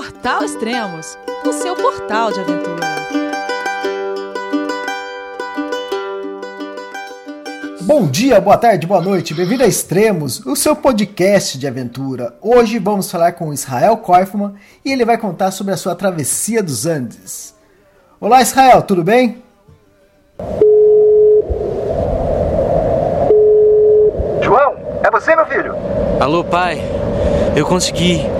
Portal Extremos, o seu portal de aventura. Bom dia, boa tarde, boa noite, bem-vindo a Extremos, o seu podcast de aventura. Hoje vamos falar com Israel Koifman e ele vai contar sobre a sua travessia dos Andes. Olá, Israel, tudo bem? João, é você, meu filho? Alô, pai. Eu consegui.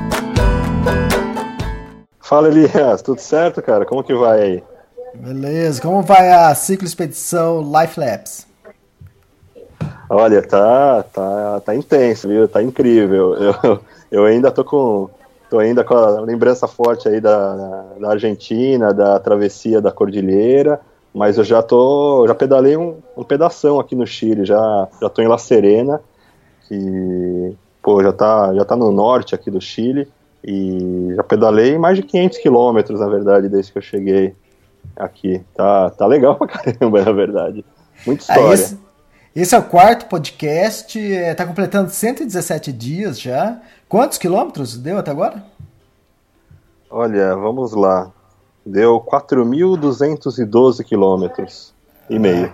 Fala Elias, tudo certo, cara? Como que vai aí? Beleza, como vai a ciclo expedição Life Labs? Olha, tá, tá, tá intenso, viu? Tá incrível. Eu, eu ainda tô com, tô ainda com a lembrança forte aí da, da Argentina, da travessia da Cordilheira, mas eu já tô, já pedalei um, um pedação aqui no Chile, já, já tô em La Serena, que, pô, já tá, já tá no norte aqui do Chile. E já pedalei mais de 500 quilômetros, na verdade, desde que eu cheguei aqui. Tá, tá legal pra caramba, na verdade. Muita história. Ah, esse, esse, é o quarto podcast, é, tá completando 117 dias já. Quantos quilômetros deu até agora? Olha, vamos lá. Deu 4.212 quilômetros e meio.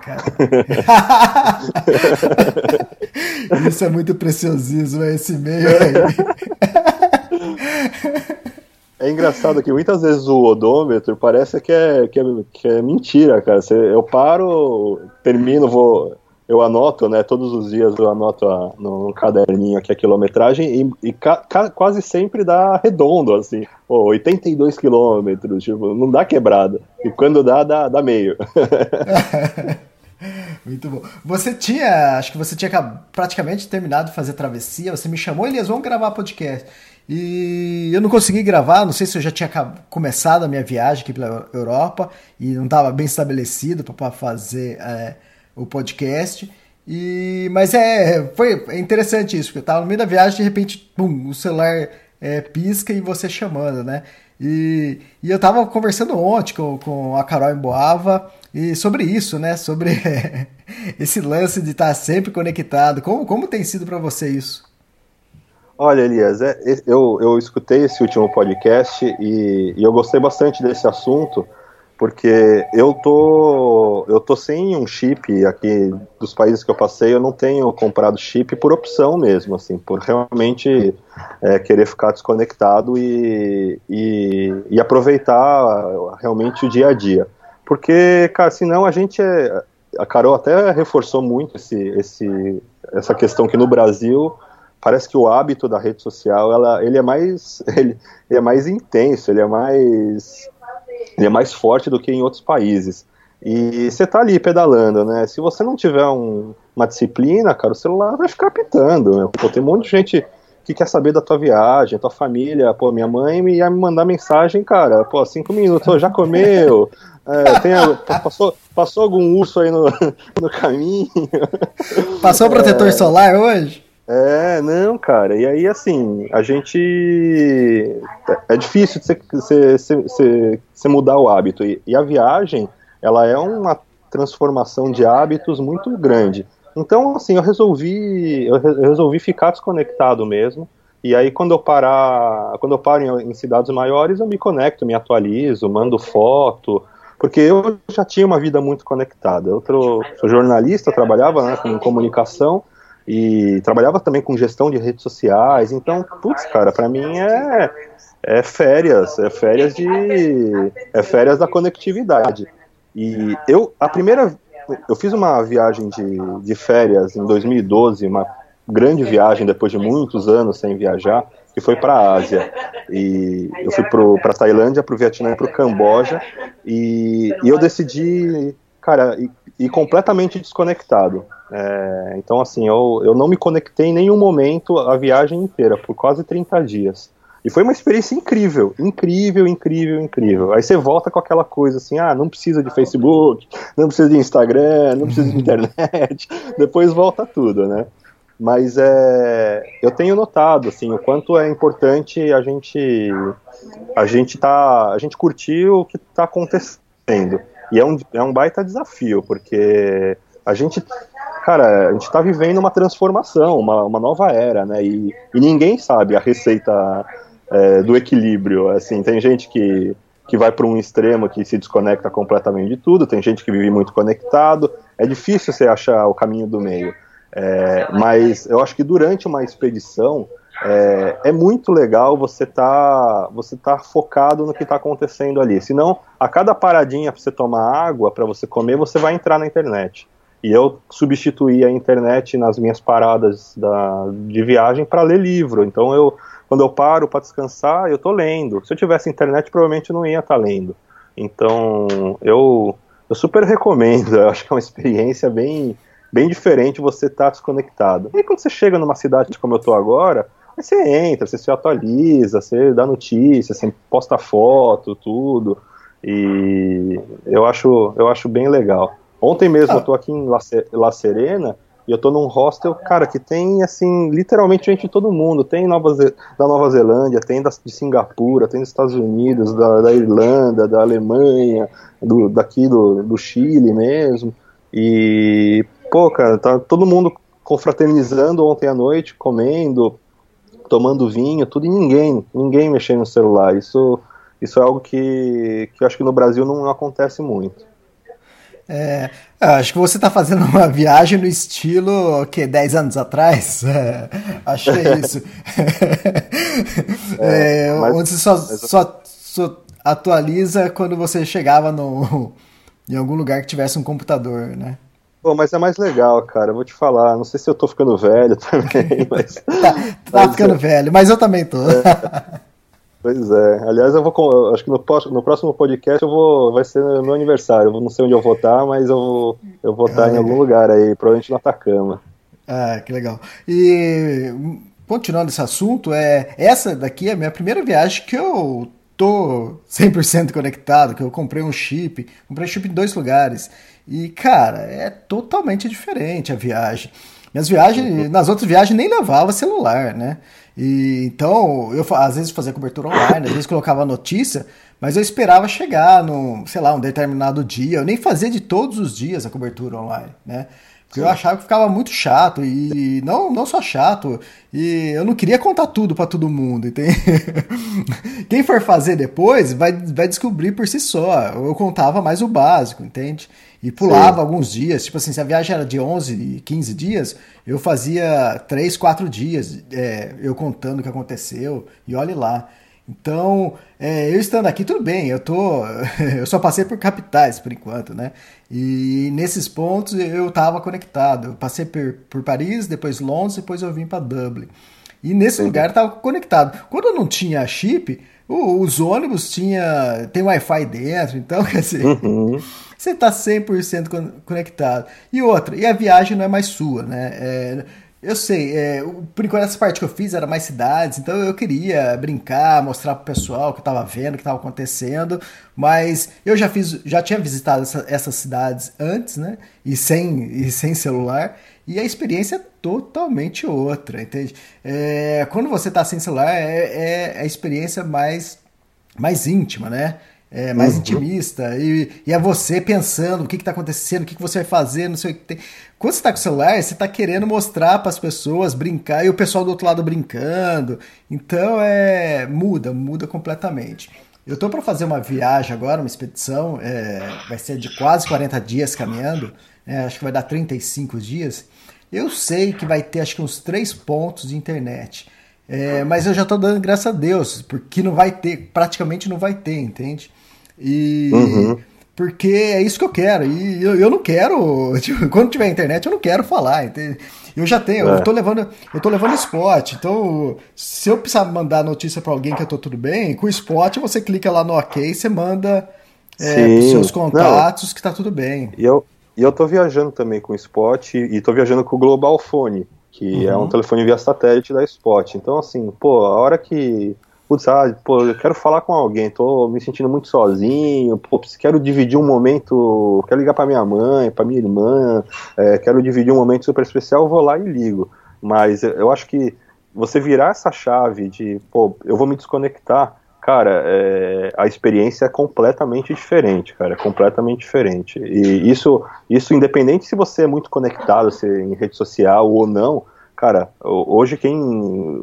Ah, Isso é muito preciosismo, esse meio aí. É engraçado que muitas vezes o odômetro parece que é, que é, que é mentira, cara. eu paro, termino, vou. Eu anoto, né? Todos os dias eu anoto a, no caderninho aqui a quilometragem e, e ca, ca, quase sempre dá redondo, assim. Oh, 82 quilômetros, tipo, não dá quebrada. E quando dá, dá, dá meio. Muito bom. Você tinha, acho que você tinha praticamente terminado de fazer travessia. Você me chamou, Elias, vamos gravar podcast. E eu não consegui gravar, não sei se eu já tinha começado a minha viagem aqui pela Europa e não estava bem estabelecido para fazer é, o podcast. E, mas é, foi é interessante isso, porque eu estava no meio da viagem de repente, pum, o celular é, pisca e você chamando, né? E, e eu estava conversando ontem com, com a Carol Emboava e sobre isso, né? Sobre esse lance de estar sempre conectado. Como, como tem sido para você isso? Olha, Elias, é, eu, eu escutei esse último podcast e, e, eu gostei bastante desse assunto, porque eu tô, eu tô sem um chip aqui dos países que eu passei, eu não tenho comprado chip por opção mesmo, assim, por realmente é, querer ficar desconectado e, e, e, aproveitar realmente o dia a dia. Porque, cara, senão a gente é, A Carol até reforçou muito esse, esse, essa questão que no Brasil parece que o hábito da rede social ela, ele é mais ele, ele, é mais intenso ele é mais ele é mais forte do que em outros países. E você tá ali pedalando né? Se você não tiver um, uma disciplina cara o celular vai ficar pitando? Pô, tem um monte de gente que quer saber da tua viagem tua família. Pô minha mãe ia me mandar mensagem cara. Pô cinco minutos já comeu? É, tem, passou, passou algum urso aí no, no caminho. Passou protetor é, solar hoje é, não, cara. E aí, assim, a gente. É difícil você, mudar o hábito. E, e, a viagem, ela é uma transformação de hábitos muito grande. Então, assim, eu resolvi, eu resolvi ficar desconectado mesmo. E aí, quando eu parar, quando eu paro em, em cidades maiores, eu me conecto, me atualizo, mando foto, porque eu já tinha uma vida muito conectada. Eu sou jornalista, trabalhava né, com comunicação e trabalhava também com gestão de redes sociais. Então, putz, cara, para mim é, é férias, é férias de é férias da conectividade. E eu a primeira eu fiz uma viagem de, de férias em 2012, uma grande viagem depois de muitos anos sem viajar, que foi para a Ásia. E eu fui para Tailândia, para o Vietnã e para o Camboja. E, e eu decidi, cara, ir completamente desconectado. É, então, assim, eu, eu não me conectei em nenhum momento a viagem inteira, por quase 30 dias. E foi uma experiência incrível, incrível, incrível, incrível. Aí você volta com aquela coisa assim, ah, não precisa de Facebook, não precisa de Instagram, não precisa de internet, depois volta tudo, né? Mas é, eu tenho notado assim o quanto é importante a gente a gente tá a gente curtir o que está acontecendo e é um, é um baita desafio porque a gente cara a gente está vivendo uma transformação uma, uma nova era né? E, e ninguém sabe a receita é, do equilíbrio. Assim tem gente que que vai para um extremo que se desconecta completamente de tudo tem gente que vive muito conectado. É difícil você achar o caminho do meio. É, mas eu acho que durante uma expedição é, é muito legal você tá você tá focado no que está acontecendo ali. Senão, a cada paradinha para você tomar água, para você comer, você vai entrar na internet. E eu substituí a internet nas minhas paradas da, de viagem para ler livro. Então, eu, quando eu paro para descansar, eu estou lendo. Se eu tivesse internet, provavelmente eu não ia estar tá lendo. Então, eu, eu super recomendo. Eu acho que é uma experiência bem, bem diferente você estar tá desconectado. E quando você chega numa cidade como eu estou agora, aí você entra, você se atualiza, você dá notícia, você posta foto, tudo. E eu acho, eu acho bem legal. Ontem mesmo ah. eu tô aqui em La, Serena e eu tô num hostel, cara, que tem, assim, literalmente gente de todo mundo. Tem Nova da Nova Zelândia, tem da, de Singapura, tem dos Estados Unidos, da, da Irlanda, da Alemanha, do, daqui do, do Chile mesmo. E, pô, cara, tá todo mundo confraternizando ontem à noite, comendo, tomando vinho, tudo, e ninguém, ninguém mexendo no celular. Isso, isso é algo que, que eu acho que no Brasil não acontece muito. É, acho que você está fazendo uma viagem no estilo que 10 anos atrás. É, acho que é isso. é, mas, onde você só, mas... só, só, atualiza quando você chegava no, em algum lugar que tivesse um computador, né? Pô, mas é mais legal, cara. Eu vou te falar. Não sei se eu tô ficando velho também, mas. tá, tá mas, ficando é... velho, mas eu também tô. É. Pois é. Aliás, eu vou. Acho que no, no, próximo podcast eu vou. Vai ser meu aniversário. Eu não sei onde eu vou estar, mas eu vou, eu vou estar ah, em algum lugar aí, provavelmente no Atacama. Ah, que legal. E continuando esse assunto, é essa daqui é a minha primeira viagem que eu tô 100% conectado, que eu comprei um chip, comprei chip em dois lugares. E, cara, é totalmente diferente a viagem. Minhas viagens, uhum. nas outras viagens nem levava celular, né? E, então, eu às vezes fazia cobertura online, às vezes colocava notícia, mas eu esperava chegar no, sei lá, um determinado dia. Eu nem fazia de todos os dias a cobertura online, né? Porque eu achava que ficava muito chato e não, não só chato, e eu não queria contar tudo para todo mundo. Entende? Quem for fazer depois vai, vai descobrir por si só. Eu contava mais o básico, entende? E pulava Sim. alguns dias, tipo assim, se a viagem era de 11, 15 dias, eu fazia 3, 4 dias, é, eu contando o que aconteceu, e olhe lá. Então, é, eu estando aqui, tudo bem, eu tô. Eu só passei por capitais por enquanto, né? E nesses pontos eu estava conectado. Eu passei por, por Paris, depois Londres, depois eu vim para Dublin. E nesse Sim. lugar estava conectado. Quando eu não tinha chip, os ônibus tinha tem Wi-Fi dentro, então quer dizer, uhum. Você está 100% conectado. E outra, e a viagem não é mais sua, né? É, eu sei, é, por enquanto essa parte que eu fiz era mais cidades, então eu queria brincar, mostrar pro pessoal que eu tava vendo, o que tava acontecendo, mas eu já fiz, já tinha visitado essa, essas cidades antes, né? E sem, e sem celular, e a experiência é totalmente outra, entende? É, quando você tá sem celular, é, é a experiência mais, mais íntima, né? É, mais uhum. intimista, e, e, é você pensando o que está acontecendo, o que, que, você vai fazer, não sei o que tem. Quando você está com o celular, você está querendo mostrar para as pessoas, brincar, e o pessoal do outro lado brincando. Então é muda, muda completamente. Eu estou para fazer uma viagem agora, uma expedição, é, vai ser de quase 40 dias caminhando, é, acho que vai dar 35 dias. Eu sei que vai ter acho que uns três pontos de internet. É, mas eu já estou dando graças a Deus, porque não vai ter, praticamente não vai ter, entende? E. Uhum. Porque é isso que eu quero. E eu, eu não quero. Tipo, quando tiver internet, eu não quero falar. Entende? Eu já tenho, é. eu tô levando, eu tô levando spot. Então, se eu precisar mandar notícia para alguém que eu tô tudo bem, com o spot você clica lá no OK e você manda é, seus contatos não. que tá tudo bem. E eu, e eu tô viajando também com o spot e tô viajando com o Global Phone, que uhum. é um uhum. telefone via satélite da Spot. Então, assim, pô, a hora que putz, ah, pô, eu quero falar com alguém, tô me sentindo muito sozinho, pô, quero dividir um momento, quero ligar para minha mãe, para minha irmã, é, quero dividir um momento super especial, eu vou lá e ligo. Mas eu acho que você virar essa chave de, pô, eu vou me desconectar, cara, é, a experiência é completamente diferente, cara, é completamente diferente. E isso, isso independente se você é muito conectado, se é em rede social ou não, cara, hoje quem.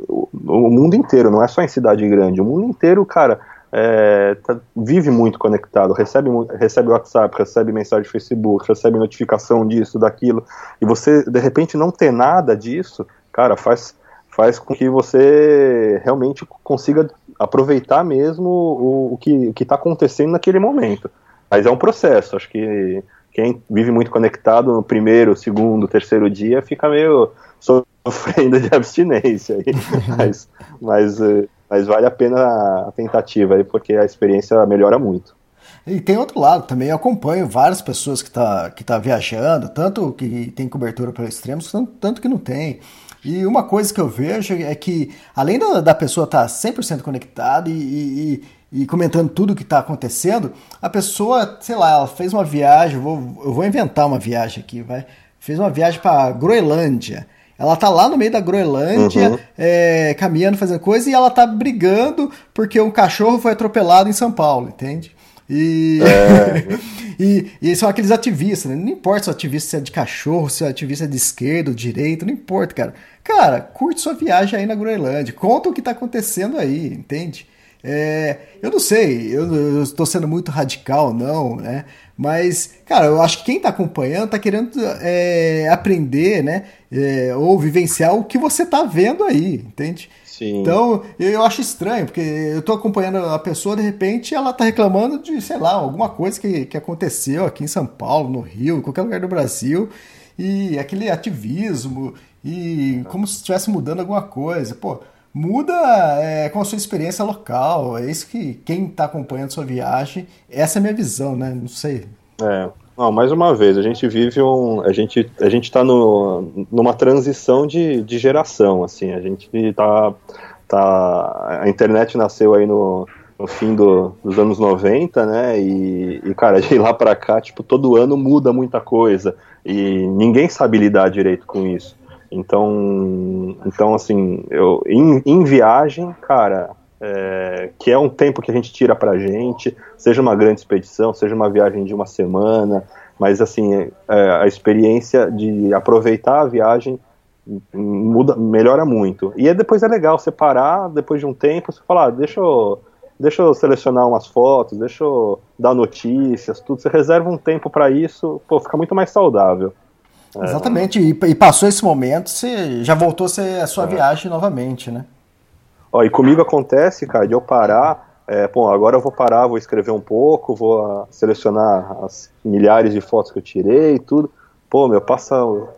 O mundo inteiro, não é só em cidade grande, o mundo inteiro, cara, é, tá, vive muito conectado, recebe, recebe WhatsApp, recebe mensagem do Facebook, recebe notificação disso, daquilo, e você, de repente, não ter nada disso, cara, faz, faz com que você realmente consiga aproveitar mesmo o, o que está acontecendo naquele momento. Mas é um processo, acho que quem vive muito conectado no primeiro, segundo, terceiro dia fica meio sofrendo de abstinência. mas, mas, eh, mas vale a pena a tentativa aí, porque a experiência melhora muito. E tem outro lado também, eu acompanho várias pessoas que tá, que tá viajando, tanto que tem cobertura para extremos, tanto, tanto que não tem. E uma coisa que eu vejo é que, além da, da pessoa estar tá 100% conectada e, e, e, comentando tudo o que está acontecendo, a pessoa, sei lá, ela fez uma viagem, eu vou, eu vou inventar uma viagem aqui, vai. Fez uma viagem para Groenlândia. Ela tá lá no meio da Groenlândia, uhum. é, caminhando, fazendo coisa, e ela tá brigando porque um cachorro foi atropelado em São Paulo, entende? E, é. e, e, são aqueles ativistas, né? Não importa se o ativista é de cachorro, se o ativista é de esquerda ou direita, não importa, cara. Cara, curte sua viagem aí na Groenlândia, conta o que tá acontecendo aí, entende? É, eu não sei, eu, estou sendo muito radical, não, né? Mas, cara, eu acho que quem está acompanhando está querendo é, aprender, né? É, ou vivenciar o que você está vendo aí, entende? Sim. Então, eu acho estranho, porque eu estou acompanhando a pessoa, de repente, ela está reclamando de, sei lá, alguma coisa que, que aconteceu aqui em São Paulo, no Rio, em qualquer lugar do Brasil, e aquele ativismo, e como se estivesse mudando alguma coisa. Pô, muda é, com a sua experiência local. É isso que quem está acompanhando sua viagem, essa é a minha visão, né? Não sei. É. Não, mais uma vez, a gente vive um. A gente a gente está numa transição de, de geração, assim. A gente está tá. A internet nasceu aí no, no fim do, dos anos 90, né? E, e cara, de lá para cá, tipo, todo ano muda muita coisa. E ninguém sabe lidar direito com isso. Então, então assim, eu, em, em viagem, cara, é, que é um tempo que a gente tira pra gente, seja uma grande expedição, seja uma viagem de uma semana, mas assim, é, a experiência de aproveitar a viagem muda, melhora muito. E aí depois é legal separar, depois de um tempo, você falar, ah, deixa eu, deixa eu selecionar umas fotos, deixa eu dar notícias, tudo. Você reserva um tempo para isso, pô, fica muito mais saudável. É. Exatamente, e, e, passou esse momento, você já voltou a ser a sua é. viagem novamente, né? Ó, e comigo acontece, cara, de eu parar, é, bom, agora eu vou parar, vou escrever um pouco, vou uh, selecionar as milhares de fotos que eu tirei e tudo. Pô, meu, passa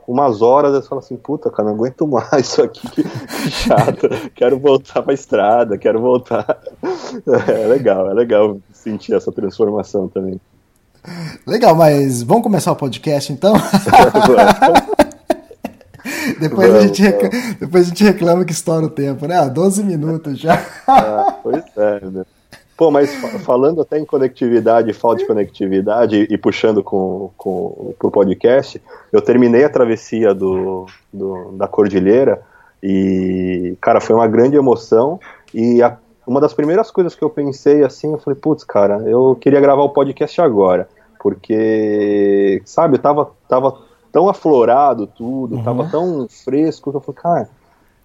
umas horas eu falo assim, puta, cara, não aguento mais isso aqui, que, que chato, quero voltar pra estrada, quero voltar. É legal, é legal sentir essa transformação também. Legal, mas vamos começar o podcast então? depois, a gente reclama, depois a gente reclama que estoura o tempo, né? 12 minutos já. ah, pois é, né? Pô, mas falando até em conectividade, falta de conectividade e puxando com, com, pro podcast, eu terminei a travessia do, do, da Cordilheira e, cara, foi uma grande emoção e a, uma das primeiras coisas que eu pensei assim, eu falei, putz, cara, eu queria gravar o podcast agora porque, sabe, tava, tava tão aflorado tudo, uhum. tava tão fresco que eu falei, cara.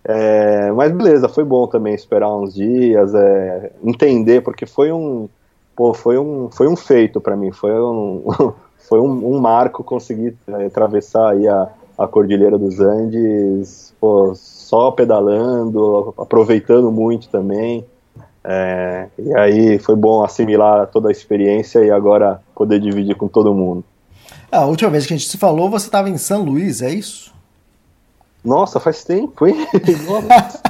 É, mas beleza, foi bom também esperar uns dias, é, entender, porque foi um, pô, foi um, foi um feito para mim, foi um, foi um, um marco conseguir é, atravessar aí a, a Cordilheira dos Andes, pô, só pedalando, aproveitando muito também. É, e aí foi bom assimilar toda a experiência e agora poder dividir com todo mundo. A última vez que a gente se falou, você estava em São Luís, é isso? Nossa, faz tempo, hein? Nossa,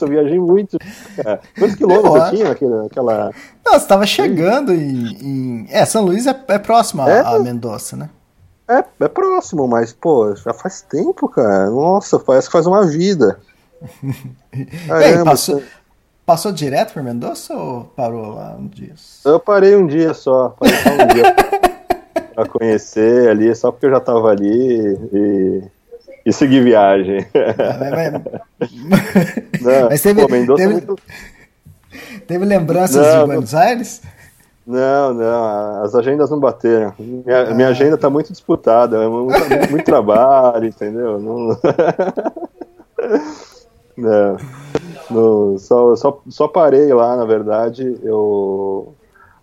eu viajei muito. É, quantos quilômetros tinha aquela, aquela... Não, você estava chegando em, em, É, São Luís é, é próximo a, é, a Mendoza, né? É, é próximo, mas, pô, já faz tempo, cara. Nossa, parece que faz uma vida. Caramba, passou, passou direto por Mendoza ou parou lá um dia? Eu parei um dia só, parei só um dia pra conhecer ali, só porque eu já tava ali e, e segui viagem. Não, mas teve, pô, teve, é muito... teve lembranças não, de Buenos Aires? Não, não, as agendas não bateram. Minha, ah. minha agenda tá muito disputada, é muito, muito, muito trabalho, entendeu? Não... não, não, só, só, só parei lá, na verdade, eu...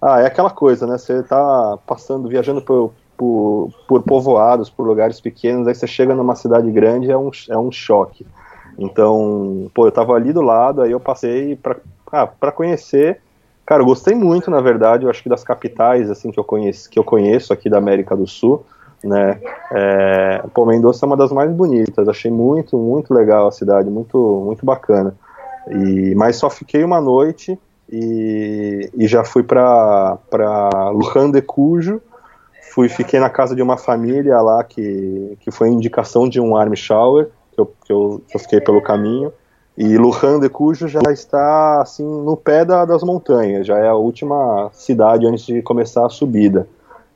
Ah, é aquela coisa, né? Você tá passando, viajando por, por, por povoados, por lugares pequenos, aí você chega numa cidade grande, é um, é um choque. Então, pô, eu tava ali do lado, aí eu passei pra, ah, conhecer Cara, eu gostei muito, na verdade, eu acho que das capitais, assim, que eu conheço, que eu conheço aqui da América do Sul, né, é, pô, Mendoza é uma das mais bonitas, achei muito, muito legal a cidade, muito, muito bacana, e, mas só fiquei uma noite e, e já fui para Lujan de Cujo, fui, fiquei na casa de uma família lá que, que foi indicação de um army shower, que eu, que eu, que eu fiquei pelo caminho, e Lujan de Cujo já está assim no pé da, das montanhas, já é a última cidade antes de começar a subida.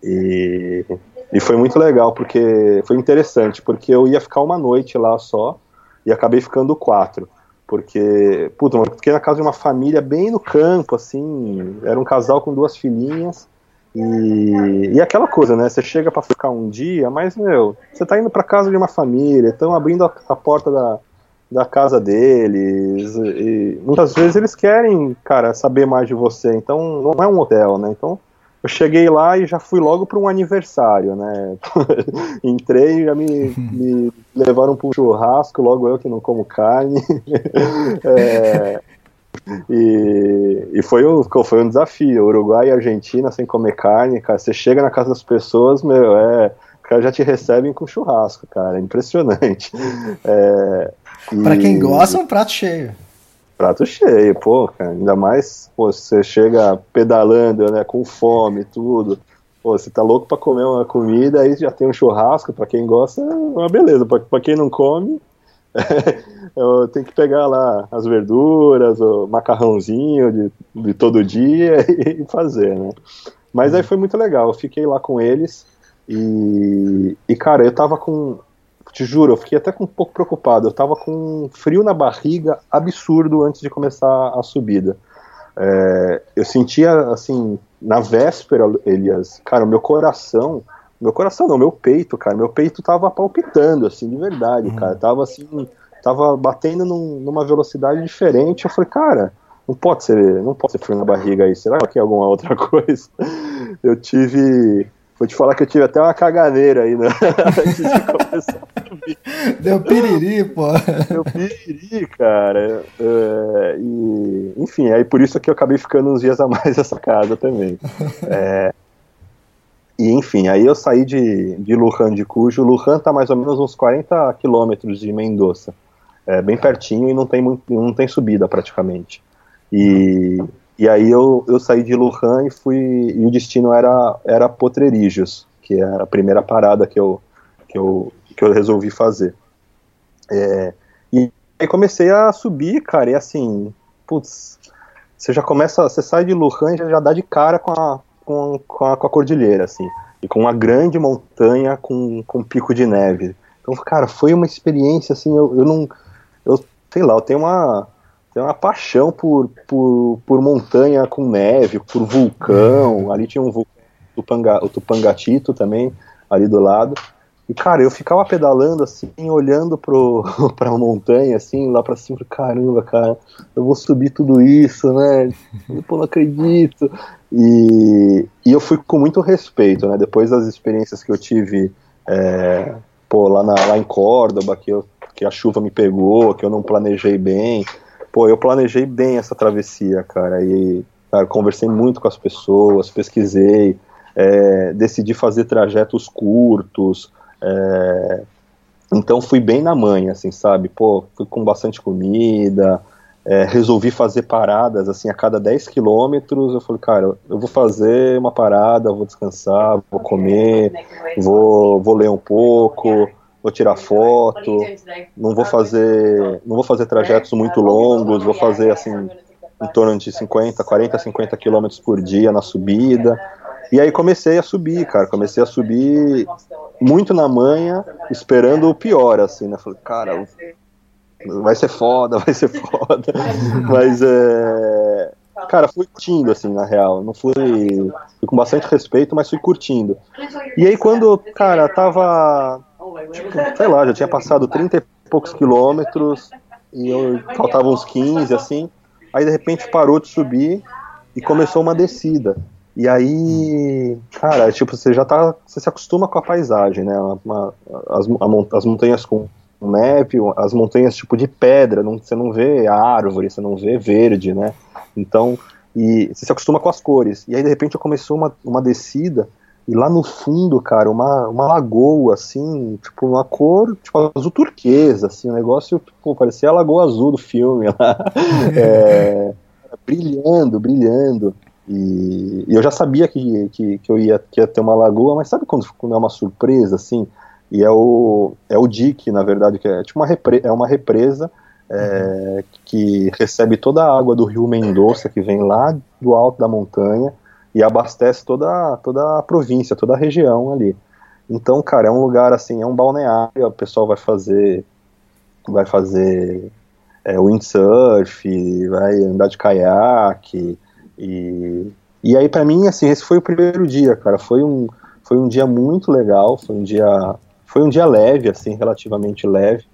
E, e foi muito legal, porque foi interessante, porque eu ia ficar uma noite lá só e acabei ficando quatro. Porque, puta, eu fiquei na casa de uma família bem no campo, assim, era um casal com duas filhinhas. E, e aquela coisa, né? Você chega para ficar um dia, mas, meu, você tá indo para casa de uma família, estão abrindo a, a porta da, da casa deles. E muitas vezes eles querem, cara, saber mais de você. Então não é um hotel, né? Então eu cheguei lá e já fui logo para um aniversário, né? Entrei e já me, me levaram para um churrasco, logo eu que não como carne. é, e, e foi, um, foi um desafio. Uruguai e Argentina sem comer carne, cara. Você chega na casa das pessoas, meu, é. Cara já te recebem com churrasco, cara. É impressionante. É, e... Para quem gosta, é um prato cheio. Prato cheio, pô, cara. Ainda mais, pô, você chega pedalando, né, com fome e tudo. Pô, você tá louco para comer uma comida, aí já tem um churrasco, para quem gosta, é uma beleza. Para quem não come, eu tenho que pegar lá as verduras, o macarrãozinho de, de todo dia e fazer, né? Mas aí foi muito legal, eu fiquei lá com eles e, e cara, eu tava com te juro, eu fiquei até um pouco preocupado. Eu tava com um frio na barriga absurdo antes de começar a subida. É, eu sentia, assim, na véspera, Elias, cara, o meu coração, meu coração não, meu peito, cara, meu peito tava palpitando, assim, de verdade, uhum. cara. Tava assim, tava batendo num, numa velocidade diferente. Eu falei, cara, não pode ser, não pode ser frio na barriga aí. Será que é alguma outra coisa? Eu tive Vou te falar que eu tive até uma caganeira aí, né? Deu piriri, pô. Deu piriri, cara. É, e, enfim, aí por isso que eu acabei ficando uns dias a mais nessa casa também. É, e enfim, aí eu saí de, de Lujan de Cujo. Lujan tá mais ou menos uns 40 quilômetros de Mendoza. É, bem pertinho e não tem, muito, não tem subida praticamente. E e aí eu, eu saí de Lujan e fui. E o destino era, era Potrerijos, que era a primeira parada que eu, que eu, que eu resolvi fazer. É, e aí comecei a subir, cara, e assim, putz, você já começa, você sai de Lujan e já, já dá de cara com a, com, com, a, com a cordilheira, assim, e com uma grande montanha com, com pico de neve. Então, cara, foi uma experiência, assim, eu, eu não, eu sei lá, eu tenho uma, tem uma paixão por, por, por montanha com neve, por vulcão. Ali tinha um vulcão, Tupanga, o Tupangatito também, ali do lado. E, cara, eu ficava pedalando assim, olhando pro, pra montanha, assim, lá pra cima, caramba, cara, eu vou subir tudo isso, né? Pô, não acredito. E, e eu fui com muito respeito, né? Depois das experiências que eu tive, é, pô, lá, na, lá em Córdoba, que, eu, que a chuva me pegou, que eu não planejei bem pô, eu planejei bem essa travessia, cara, e cara, conversei muito com as pessoas, pesquisei, é, decidi fazer trajetos curtos, é, então fui bem na manha, assim, sabe? Pô, fui com bastante comida, é, resolvi fazer paradas, assim, a cada 10 quilômetros, eu falei, cara, eu vou fazer uma parada, vou descansar, vou comer, vou, vou ler um pouco, vou tirar foto, não vou fazer, não vou fazer trajetos muito longos, vou fazer assim em torno de 50, 40, 50 quilômetros por dia na subida. E aí comecei a subir, cara. Comecei a subir muito na manhã, esperando o pior, assim, né? Falei, cara, vai ser foda, vai ser foda. Mas é. Cara, fui curtindo, assim, na real. Não fui, fui com bastante respeito, mas fui curtindo. E aí quando, cara, tava. Tipo, sei lá, já tinha passado 30 e poucos quilômetros, e eu faltavam uns 15, assim. Aí de repente parou de subir e começou uma descida. E aí, cara, tipo, você já tá. Você se acostuma com a paisagem, né? Uma, as, a, as montanhas com neve, as montanhas tipo de pedra, não, você não vê árvore, você não vê verde, né? Então, e você se acostuma com as cores. E aí, de repente, começou uma, uma descida, e lá no fundo, cara, uma, uma lagoa, assim, tipo, uma cor, tipo, azul turquesa, assim, um negócio, tipo, parecia a Lagoa Azul do filme lá. é, brilhando, brilhando. E, e, eu já sabia que, que, que eu ia, que ia ter uma lagoa, mas sabe quando, quando é uma surpresa, assim? E é o, é o Dique, na verdade, que é tipo uma, repre, é uma represa é, que recebe toda a água do rio Mendoza, que vem lá do alto da montanha, e abastece toda, toda a província, toda a região ali. Então, cara, é um lugar assim, é um balneário, o pessoal vai fazer vai fazer é, windsurf, vai andar de caiaque, e, e aí, para mim, assim, esse foi o primeiro dia, cara. Foi um, foi um dia muito legal, foi um dia, foi um dia leve, assim, relativamente leve,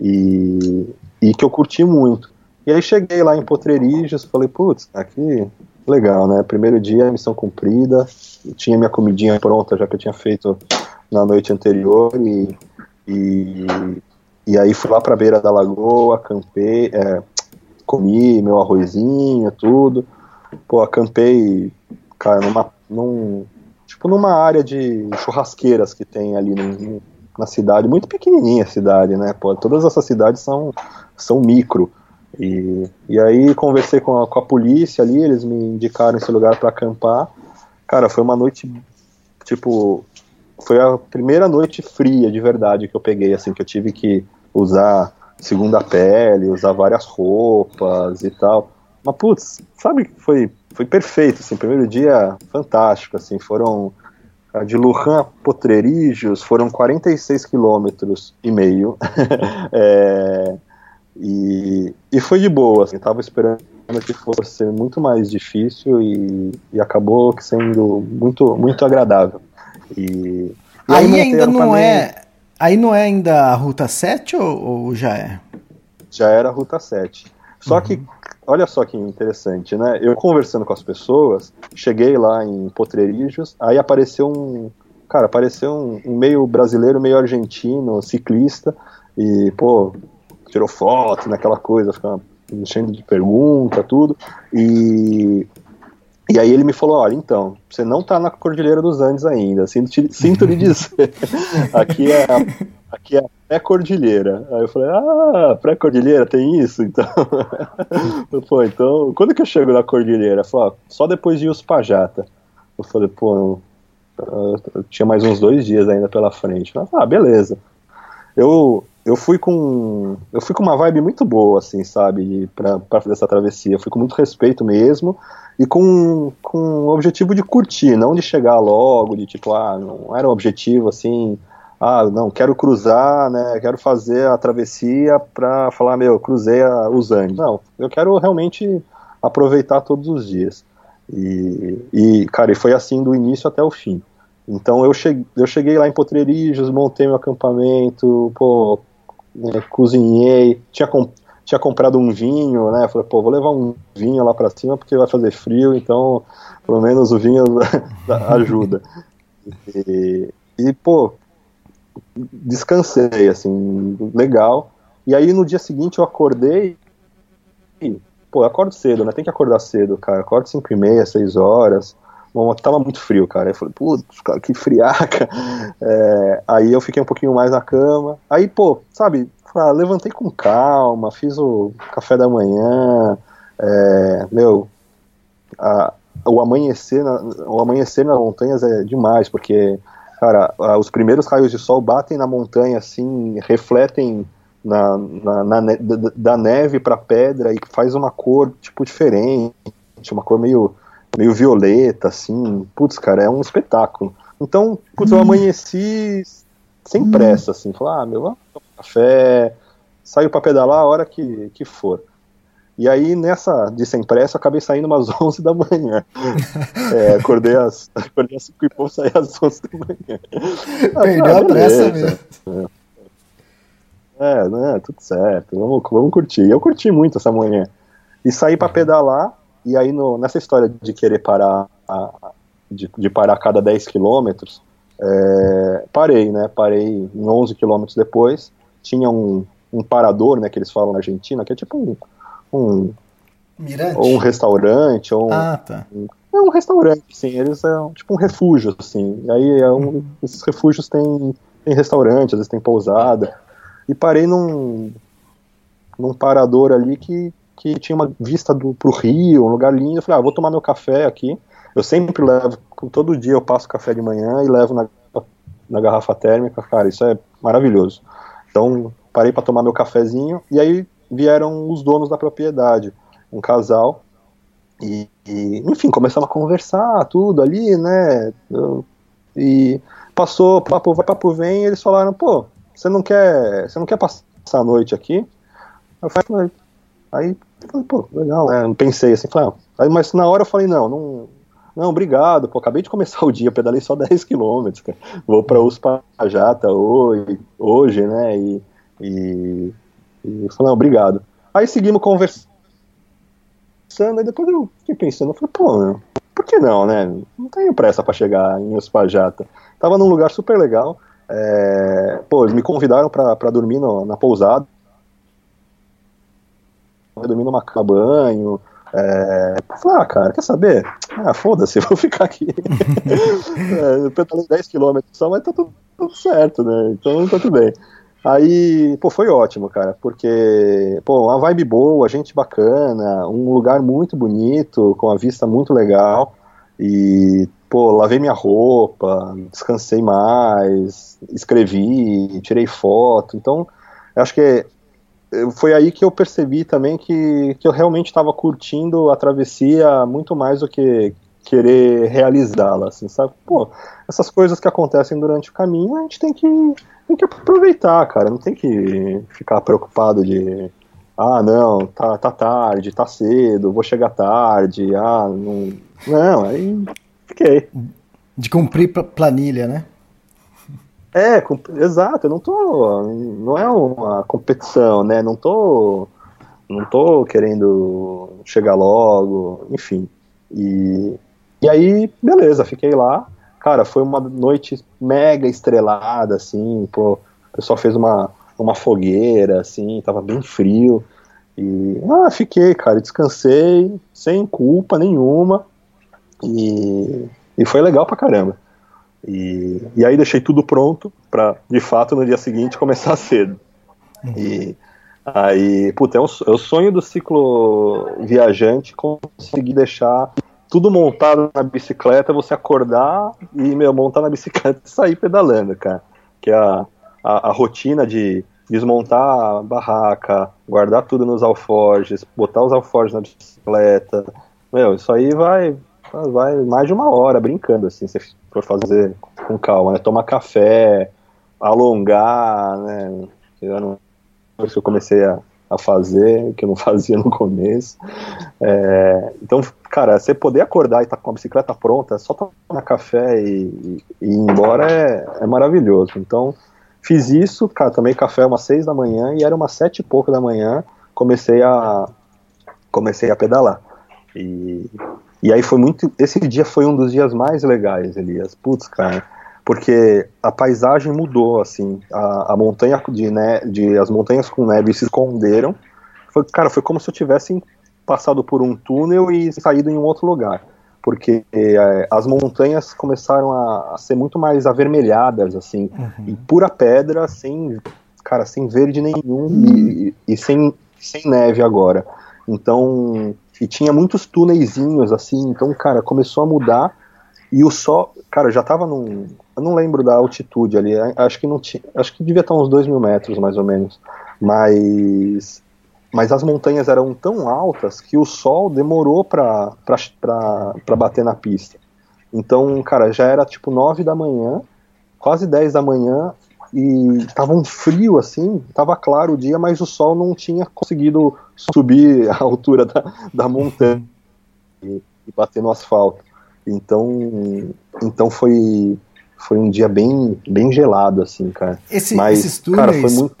e, e que eu curti muito. E aí cheguei lá em Potreirijos, falei, putz, aqui legal, né? Primeiro dia, missão cumprida, tinha minha comidinha pronta, já que eu tinha feito na noite anterior, e, e, e aí fui lá pra beira da lagoa, acampei, é, comi meu arrozinho, tudo, pô, acampei, cara, numa, num, tipo numa área de churrasqueiras que tem ali no, na cidade, muito pequenininha a cidade, né, pô, todas essas cidades são, são micro, e, e aí conversei com a, com a polícia ali, eles me indicaram esse lugar para acampar, cara, foi uma noite, tipo, foi a primeira noite fria de verdade que eu peguei, assim, que eu tive que usar segunda pele, usar várias roupas e tal, mas, putz, sabe, foi, foi perfeito, assim, primeiro dia fantástico, assim, foram de Lujan a Potrerijos, foram 46 quilômetros e meio, é, e, e foi de boa, assim, tava esperando que fosse muito mais difícil e, e acabou sendo muito, muito agradável. E, e aí, aí ainda não é. Aí não é ainda a Ruta 7 ou, ou já é? Já era a Ruta 7. Só uhum. que olha só que interessante, né? Eu conversando com as pessoas, cheguei lá em Potreirijos, aí apareceu um, cara, apareceu um, um, meio brasileiro, meio argentino, ciclista, e, pô, tirou foto naquela coisa, ficava enchendo de pergunta, tudo, e, e aí ele me falou, olha, então, você não tá na Cordilheira dos Andes ainda, sinto, sinto lhe dizer, aqui é aqui é pré-cordilheira. Aí eu falei, ah, pré-cordilheira tem isso? Então, pô, então, quando que eu chego na cordilheira? Falei, ah, só depois de Uspajata. Eu falei, pô, eu tinha mais uns dois dias ainda pela frente. Ah, beleza. Eu, eu fui com eu fui com uma vibe muito boa, assim, sabe, para fazer essa travessia. Eu fui com muito respeito mesmo e com, com o objetivo de curtir, não de chegar logo, de tipo, ah, não era um objetivo assim ah, não, quero cruzar, né, quero fazer a travessia para falar, meu, cruzei a, os Andes. Não, eu quero realmente aproveitar todos os dias. E, e, cara, e foi assim do início até o fim. Então eu cheguei, eu cheguei lá em Potreirijos, montei meu acampamento, pô, né, cozinhei, tinha, tinha comprado um vinho, né, falei, pô, vou levar um vinho lá para cima porque vai fazer frio, então pelo menos o vinho ajuda. E, e, pô, descansei, assim, legal. E aí no dia seguinte eu acordei e, pô, eu acordo cedo, né? Tem que acordar cedo, cara. Acordo 5 e meia, 6 horas. Bom, tava muito frio, cara. Eu falei, putz, cara, que friaca. É, aí eu fiquei um pouquinho mais na cama. Aí, pô, sabe, ah, levantei com calma, fiz o café da manhã. É, meu, a, o amanhecer, na, o amanhecer nas montanhas é demais, porque Cara, os primeiros raios de sol batem na montanha, assim, refletem na, na, na da, da neve pra pedra e faz uma cor, tipo, diferente, uma cor meio, meio violeta, assim. Putz, cara, é um espetáculo. Então, putz, eu amanheci sem pressa, assim, falar, ah, meu, café, saio pra pedalar a hora que, que for. E aí, nessa de sem pressa, eu acabei saindo umas 11 da manhã. É, acordei às, acordei às 5 e pouco, saí às 11 da manhã. Ah, Perdeu ah, a pressa mesmo. É, né, tudo certo, vamos, vamos curtir. Eu curti muito essa manhã. E saí pra pedalar, e aí no- nessa história de querer parar, de, de parar a cada 10 quilômetros, é, parei, né, parei em 11 quilômetros depois, tinha um, um parador, né, que eles falam na Argentina, que é tipo um, um, Mirante. ou um restaurante, ou um, Ah, tá. é um restaurante, sim, eles é um- tipo um refúgio, assim. E aí é um- esses refúgios têm, tem restaurante, às vezes tem pousada. E parei num, num parador ali que, que tinha uma vista do, pro rio, um lugar lindo. Eu falei, ah, vou tomar meu café aqui. Eu sempre levo, todo dia eu passo café de manhã e levo na, na garrafa térmica, cara, isso é maravilhoso. Então, parei para tomar meu cafezinho e aí vieram os donos da propriedade, um casal, e, e, enfim, começamos a conversar, tudo ali, né? E passou, papo vai, papo vem, e eles falaram, pô, você não quer, você não quer passar a noite aqui? Eu falei, aí, pô, legal, né? Pensei assim, falei, ah, aí, mas na hora eu falei, não, não, não, obrigado, pô, acabei de começar o dia, pedalei só 10 quilômetros. Vou pra Uspajata hoje, hoje, né? E, e, e eu falei, não, obrigado. Aí seguimos conversando, aí depois eu fiquei pensando, eu falei, pô, meu, por que não, né? Não tenho pressa pra chegar em Uspajata. Tava num lugar super legal, é, pô, eles me convidaram pra dormir no- na pousada, eu dormi numa cama banho, é, falei, ah, cara, quer saber? Ah, foda-se, vou ficar aqui. é, eu pedalei 10km só, mas tá tudo, tudo certo, né? Então tá tudo bem. Aí, pô, foi ótimo, cara, porque, pô, uma vibe boa, gente bacana, um lugar muito bonito, com a vista muito legal, e, pô, lavei minha roupa, descansei mais, escrevi, tirei foto, então, eu acho que foi aí que eu percebi também que, que eu realmente estava curtindo a travessia muito mais do que querer realizá-la, assim, sabe? Pô, essas coisas que acontecem durante o caminho, a gente tem que, tem que aproveitar, cara, não tem que ficar preocupado de ah, não, tá, tá tarde, tá cedo, vou chegar tarde, ah, não... Não, aí fiquei. De cumprir pla- planilha, né? É, com- exato, eu não tô. Não é uma competição, né? Não tô. Não tô querendo chegar logo, enfim. E, e aí, beleza, fiquei lá. Cara, foi uma noite mega estrelada, assim, pô. O pessoal fez uma, uma fogueira, assim, tava bem frio. E ah, fiquei, cara, descansei, sem culpa nenhuma. E, e foi legal pra caramba. E, e aí deixei tudo pronto pra, de fato, no dia seguinte começar cedo. E aí, puta, é, um, é o sonho do ciclo viajante conseguir deixar tudo montado na bicicleta, você acordar e, meu, montar na bicicleta e sair pedalando, cara. Que é a, a, a rotina de desmontar a barraca, guardar tudo nos alforjes, botar os alforjes na bicicleta. Meu, isso aí vai, vai mais de uma hora brincando, assim, se for fazer com calma, né? Tomar café, alongar, né? Eu não que eu comecei a, a fazer, que eu não fazia no começo. É, então, cara, você poder acordar e estar tá com a bicicleta pronta, só tomar café e, e, ir embora é, é maravilhoso. Então, fiz isso, cara, tomei café umas seis da manhã e era umas sete e pouco da manhã, comecei a comecei a pedalar. E, e aí foi muito. Esse dia foi um dos dias mais legais, Elias. Putz, cara. Porque a paisagem mudou, assim. A, a montanha de, neve, de. As montanhas com neve se esconderam. Foi, cara, foi como se eu tivesse passado por um túnel e saído em um outro lugar. Porque é, as montanhas começaram a, a, ser muito mais avermelhadas, assim. Uhum. E pura pedra, sem. Cara, sem verde nenhum uhum. e, e sem, sem neve agora. Então, e tinha muitos túneizinhos assim, então, cara, começou a mudar e o sol, cara, já tava num, eu não lembro da altitude ali, acho que não tinha, acho que devia estar uns dois mil metros mais ou menos, Mas, mas as montanhas eram tão altas que o sol demorou para bater na pista. Então, cara, já era tipo 9 da manhã, quase 10 da manhã, e tava um frio assim, tava claro o dia, mas o sol não tinha conseguido subir a altura da, da montanha e, e bater no asfalto. Então, então foi foi um dia bem bem gelado assim, cara. Esse, mas, esses túneis, cara, foi muito...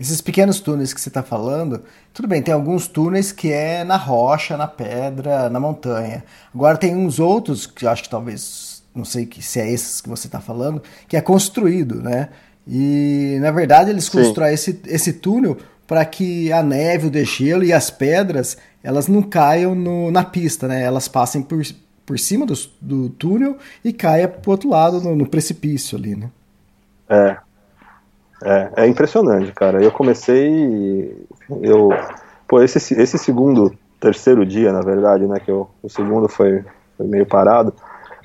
esses pequenos túneis que você está falando, tudo bem, tem alguns túneis que é na rocha, na pedra, na montanha. Agora tem uns outros que eu acho que talvez não sei se é esses que você está falando, que é construído, né? E na verdade eles constroem esse, esse túnel para que a neve, o degelo e as pedras elas não caiam no, na pista, né? Elas passem por, por cima do, do túnel e caia para o outro lado no, no, precipício ali, né? É, é, é impressionante, cara. Eu comecei, eu, pô, esse, esse segundo, terceiro dia, na verdade, né? Que eu, o segundo foi, foi meio parado.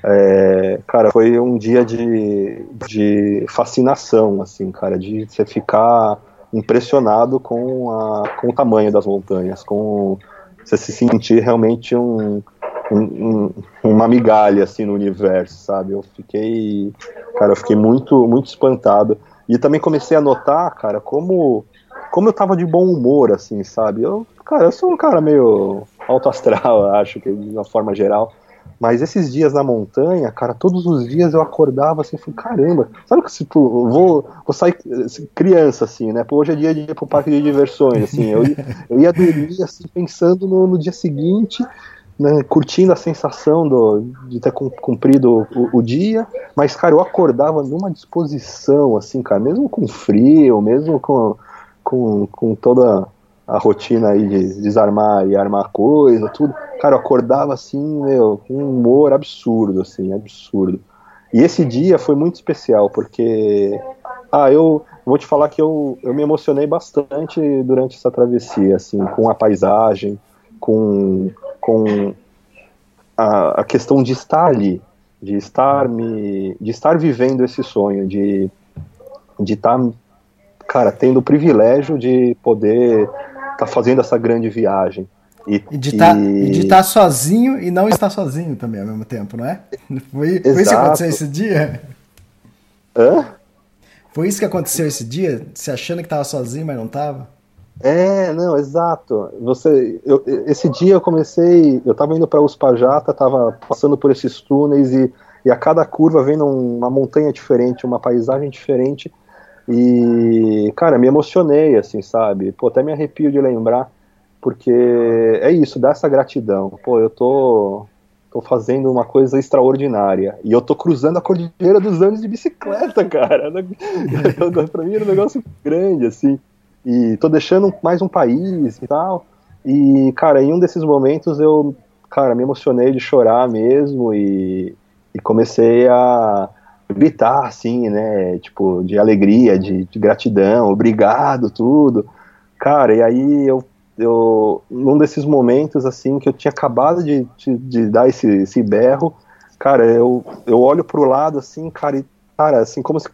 É, cara, foi um dia de, de fascinação, assim, cara, de você ficar impressionado com, a, com o tamanho das montanhas, com você se sentir realmente um, um, uma migalha assim no universo, sabe? Eu fiquei, cara, eu fiquei muito, muito espantado e também comecei a notar, cara, como como eu tava de bom humor, assim, sabe? Eu, cara, eu sou um cara meio alto astral, acho que de uma forma geral. Mas esses dias na montanha, cara, todos os dias eu acordava assim, falei, caramba, sabe que tipo, vou, vou sair criança assim, né? Pô, hoje é dia de ir pro parque de diversões, assim, eu, eu ia dormir assim, pensando no, no dia seguinte, né, curtindo a sensação do, de ter cumprido o, o, dia, mas, cara, eu acordava numa disposição, assim, cara, mesmo com frio, mesmo com, com, com toda a rotina aí de desarmar e armar coisa, tudo. Cara, eu acordava assim, meu, com um humor absurdo, assim, absurdo. E esse dia foi muito especial, porque. Ah, eu vou te falar que eu, eu me emocionei bastante durante essa travessia, assim, com a paisagem, com, com a, a questão de estar ali, de estar me. de estar vivendo esse sonho, de de estar, tá, cara, tendo o privilégio de poder tá fazendo essa grande viagem. E, e de tá, estar tá sozinho e não estar sozinho também ao mesmo tempo, não é? Foi, foi isso que aconteceu esse dia? Hã? Foi isso que aconteceu esse dia? Você achando que estava sozinho, mas não estava? É, não, exato. Você, eu, esse dia eu comecei, eu estava indo para Uspajata, estava passando por esses túneis e, e a cada curva vendo uma montanha diferente, uma paisagem diferente, e, cara, me emocionei, assim, sabe? Pô, até me arrepio de lembrar, porque é isso, dá essa gratidão. Pô, eu tô, tô fazendo uma coisa extraordinária. E eu tô cruzando a Cordilheira dos Andes de bicicleta, cara. pra mim era um negócio grande, assim. E tô deixando mais um país e tal. E, cara, em um desses momentos eu, cara, me emocionei de chorar mesmo e, e comecei a gritar, assim, né? Tipo, de alegria, de, de, gratidão, obrigado, tudo. Cara, e aí eu, eu, num desses momentos, assim, que eu tinha acabado de, de, de dar esse, esse berro, cara, eu, eu olho pro lado, assim, cara, e, cara, assim, como se,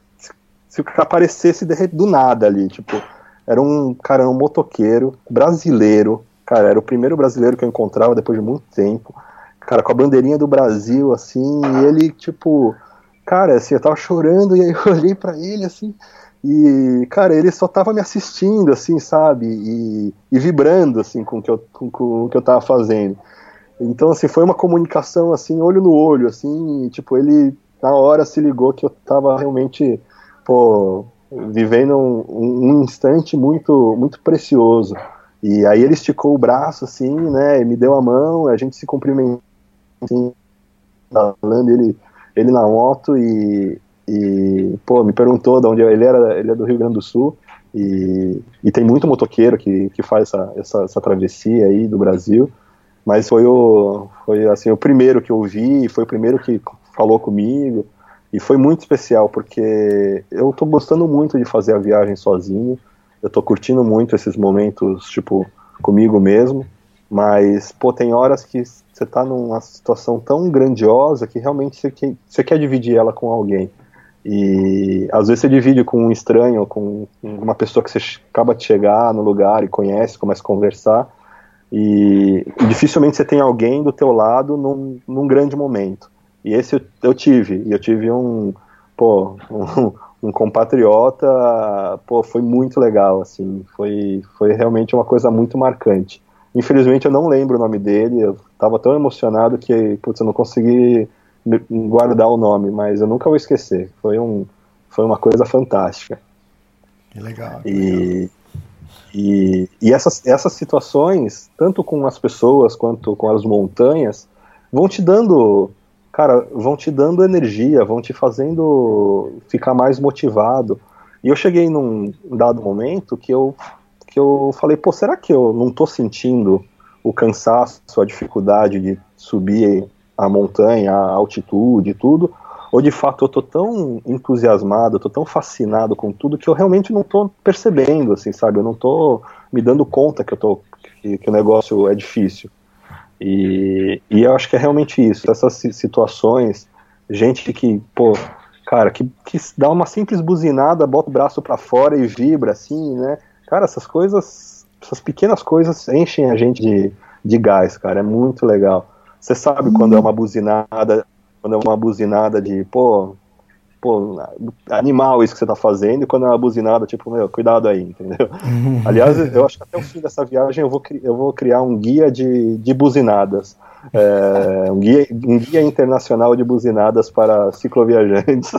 se aparecesse do nada ali, tipo, era um, cara, um motoqueiro brasileiro, cara, era o primeiro brasileiro que eu encontrava depois de muito tempo, cara, com a bandeirinha do Brasil, assim, e ele, tipo, cara, assim, eu tava chorando e aí eu olhei para ele, assim, e, cara, ele só tava me assistindo, assim, sabe, e, e vibrando, assim, com o, que eu, com, com o que eu tava fazendo. Então, assim, foi uma comunicação, assim, olho no olho, assim, e, tipo, ele na hora se ligou que eu tava realmente, pô, vivendo um, um, instante muito, muito precioso. E aí ele esticou o braço, assim, né, e me deu a mão, a gente se cumprimentou, assim, falando, ele ele na moto e, e pô, me perguntou de onde ele era, ele é do Rio Grande do Sul e, e tem muito motoqueiro que, que faz essa, essa, essa travessia aí do Brasil, mas foi o, foi assim, o primeiro que eu vi, foi o primeiro que falou comigo e foi muito especial porque eu tô gostando muito de fazer a viagem sozinho, eu tô curtindo muito esses momentos, tipo, comigo mesmo, mas, pô, tem horas que você está numa situação tão grandiosa que realmente você quer, você quer dividir ela com alguém. E às vezes você divide com um estranho, com uma pessoa que você acaba de chegar no lugar e conhece, começa a conversar, e, dificilmente você tem alguém do teu lado num, num grande momento. E esse eu, eu tive, e eu tive um, pô, um, um compatriota, pô, foi muito legal, assim, foi, foi realmente uma coisa muito marcante. Infelizmente eu não lembro o nome dele, eu estava tão emocionado que, putz, eu não consegui guardar o nome, mas eu nunca vou esquecer. Foi, um, foi uma coisa fantástica. Que legal. Que e, legal. e, e essas, essas situações, tanto com as pessoas quanto com as montanhas, vão te dando, cara, vão te dando energia, vão te fazendo ficar mais motivado. E eu cheguei num dado momento que eu, que eu falei, pô, será que eu não tô sentindo o cansaço, a dificuldade de subir a montanha, a altitude e tudo, ou de fato eu tô tão entusiasmado, tô tão fascinado com tudo que eu realmente não tô percebendo, assim, sabe? Eu não tô me dando conta que eu tô que, que o negócio é difícil. E, e eu acho que é realmente isso, essas situações, gente que, pô, cara, que, que dá uma simples buzinada, bota o braço para fora e vibra assim, né? Cara, essas coisas, essas pequenas coisas enchem a gente de, de gás, cara, é muito legal. Você sabe quando é uma buzinada, quando é uma buzinada de, pô, pô, animal isso que você tá fazendo, e quando é uma buzinada, tipo, meu, cuidado aí, entendeu? Aliás, eu acho que até o fim dessa viagem eu vou, eu vou criar um guia de, de buzinadas. É, um, guia, um guia internacional de buzinadas para cicloviajantes.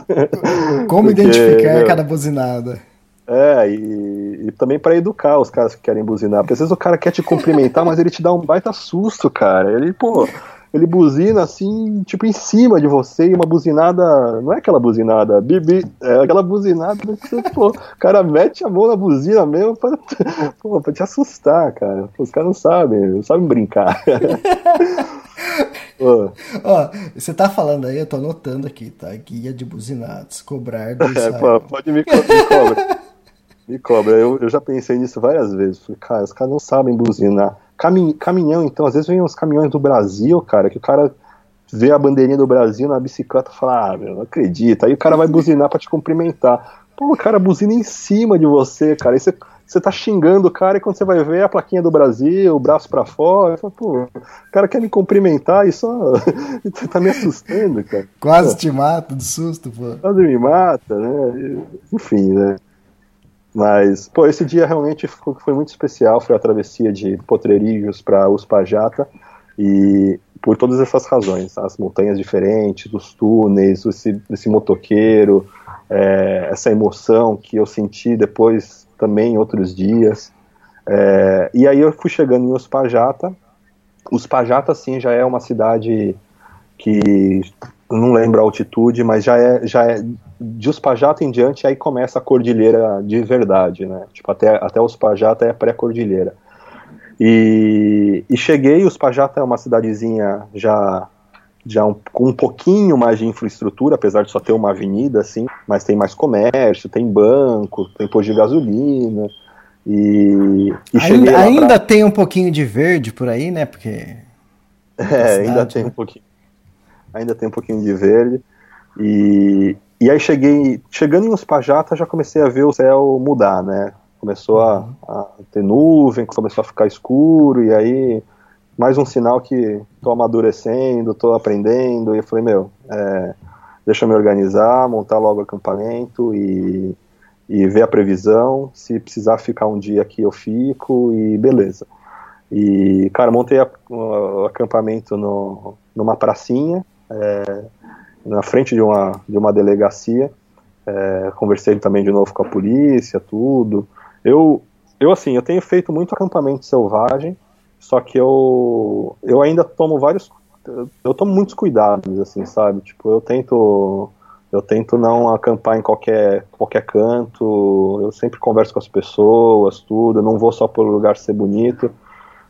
Como Porque, identificar meu, cada buzinada? É, e, e também para educar os caras que querem buzinar. Porque às vezes o cara quer te cumprimentar, mas ele te dá um baita susto, cara. Ele, pô, ele buzina assim, tipo, em cima de você, e uma buzinada. Não é aquela buzinada, bibi, é aquela buzinada que você, pô, o cara mete a mão na buzina mesmo pra, pô, pra te assustar, cara. Os caras não sabem, não sabem brincar. Ó, você tá falando aí, eu tô anotando aqui, tá? Guia de buzinados, cobrar do é, pô, Pode me, me cobrar. Me cobra. Eu, eu já pensei nisso várias vezes. Falei, cara, os caras não sabem buzinar. Camin, caminhão, então, às vezes vem uns caminhões do Brasil, cara, que o cara vê a bandeirinha do Brasil na bicicleta e fala, ah, meu, não acredito. Aí o cara vai buzinar para te cumprimentar. Pô, o cara buzina em cima de você, cara. Aí você, você tá xingando o cara e quando você vai ver a plaquinha do Brasil, o braço para fora, falo, pô, o cara quer me cumprimentar e só tá me assustando, cara. Quase pô. te mata de susto, pô. Quase me mata, né? Enfim, né? Mas, pô, esse dia realmente foi muito especial. Foi a travessia de Potreirijos para Uspajata. E por todas essas razões, as montanhas diferentes, os túneis, esse, esse motoqueiro, é, essa emoção que eu senti depois também em outros dias. É, e aí eu fui chegando em Uspajata. Uspajata, sim, já é uma cidade que não lembro a altitude, mas já é, já é de Uspajata em diante, aí começa a cordilheira de verdade, né? Tipo, até, até Uspajata é pré-cordilheira. E, e cheguei, Uspajata é uma cidadezinha já, já um, com um pouquinho mais de infraestrutura, apesar de só ter uma avenida, assim, mas tem mais comércio, tem banco, tem posto de gasolina. E, e ainda, ainda pra... tem um pouquinho de verde por aí, né? Porque. É, ainda tem né? um pouquinho. Ainda tem um pouquinho de verde. E, e aí cheguei, chegando em Uspajata, já comecei a ver o céu mudar, né? Começou a, a, ter nuvem, começou a ficar escuro, e aí mais um sinal que tô amadurecendo, tô aprendendo, e eu falei, meu, é, deixa eu me organizar, montar logo o acampamento e, e ver a previsão, se precisar ficar um dia aqui eu fico, e beleza. E, cara, montei o acampamento no, numa pracinha, é, na frente de uma, de uma delegacia. É, conversei também de novo com a polícia, tudo. Eu, eu assim, eu tenho feito muito acampamento selvagem, só que eu, eu ainda tomo vários, eu tomo muitos cuidados, assim, sabe? Tipo, eu tento, eu tento não acampar em qualquer, qualquer canto. Eu sempre converso com as pessoas, tudo. Eu não vou só por lugar ser bonito.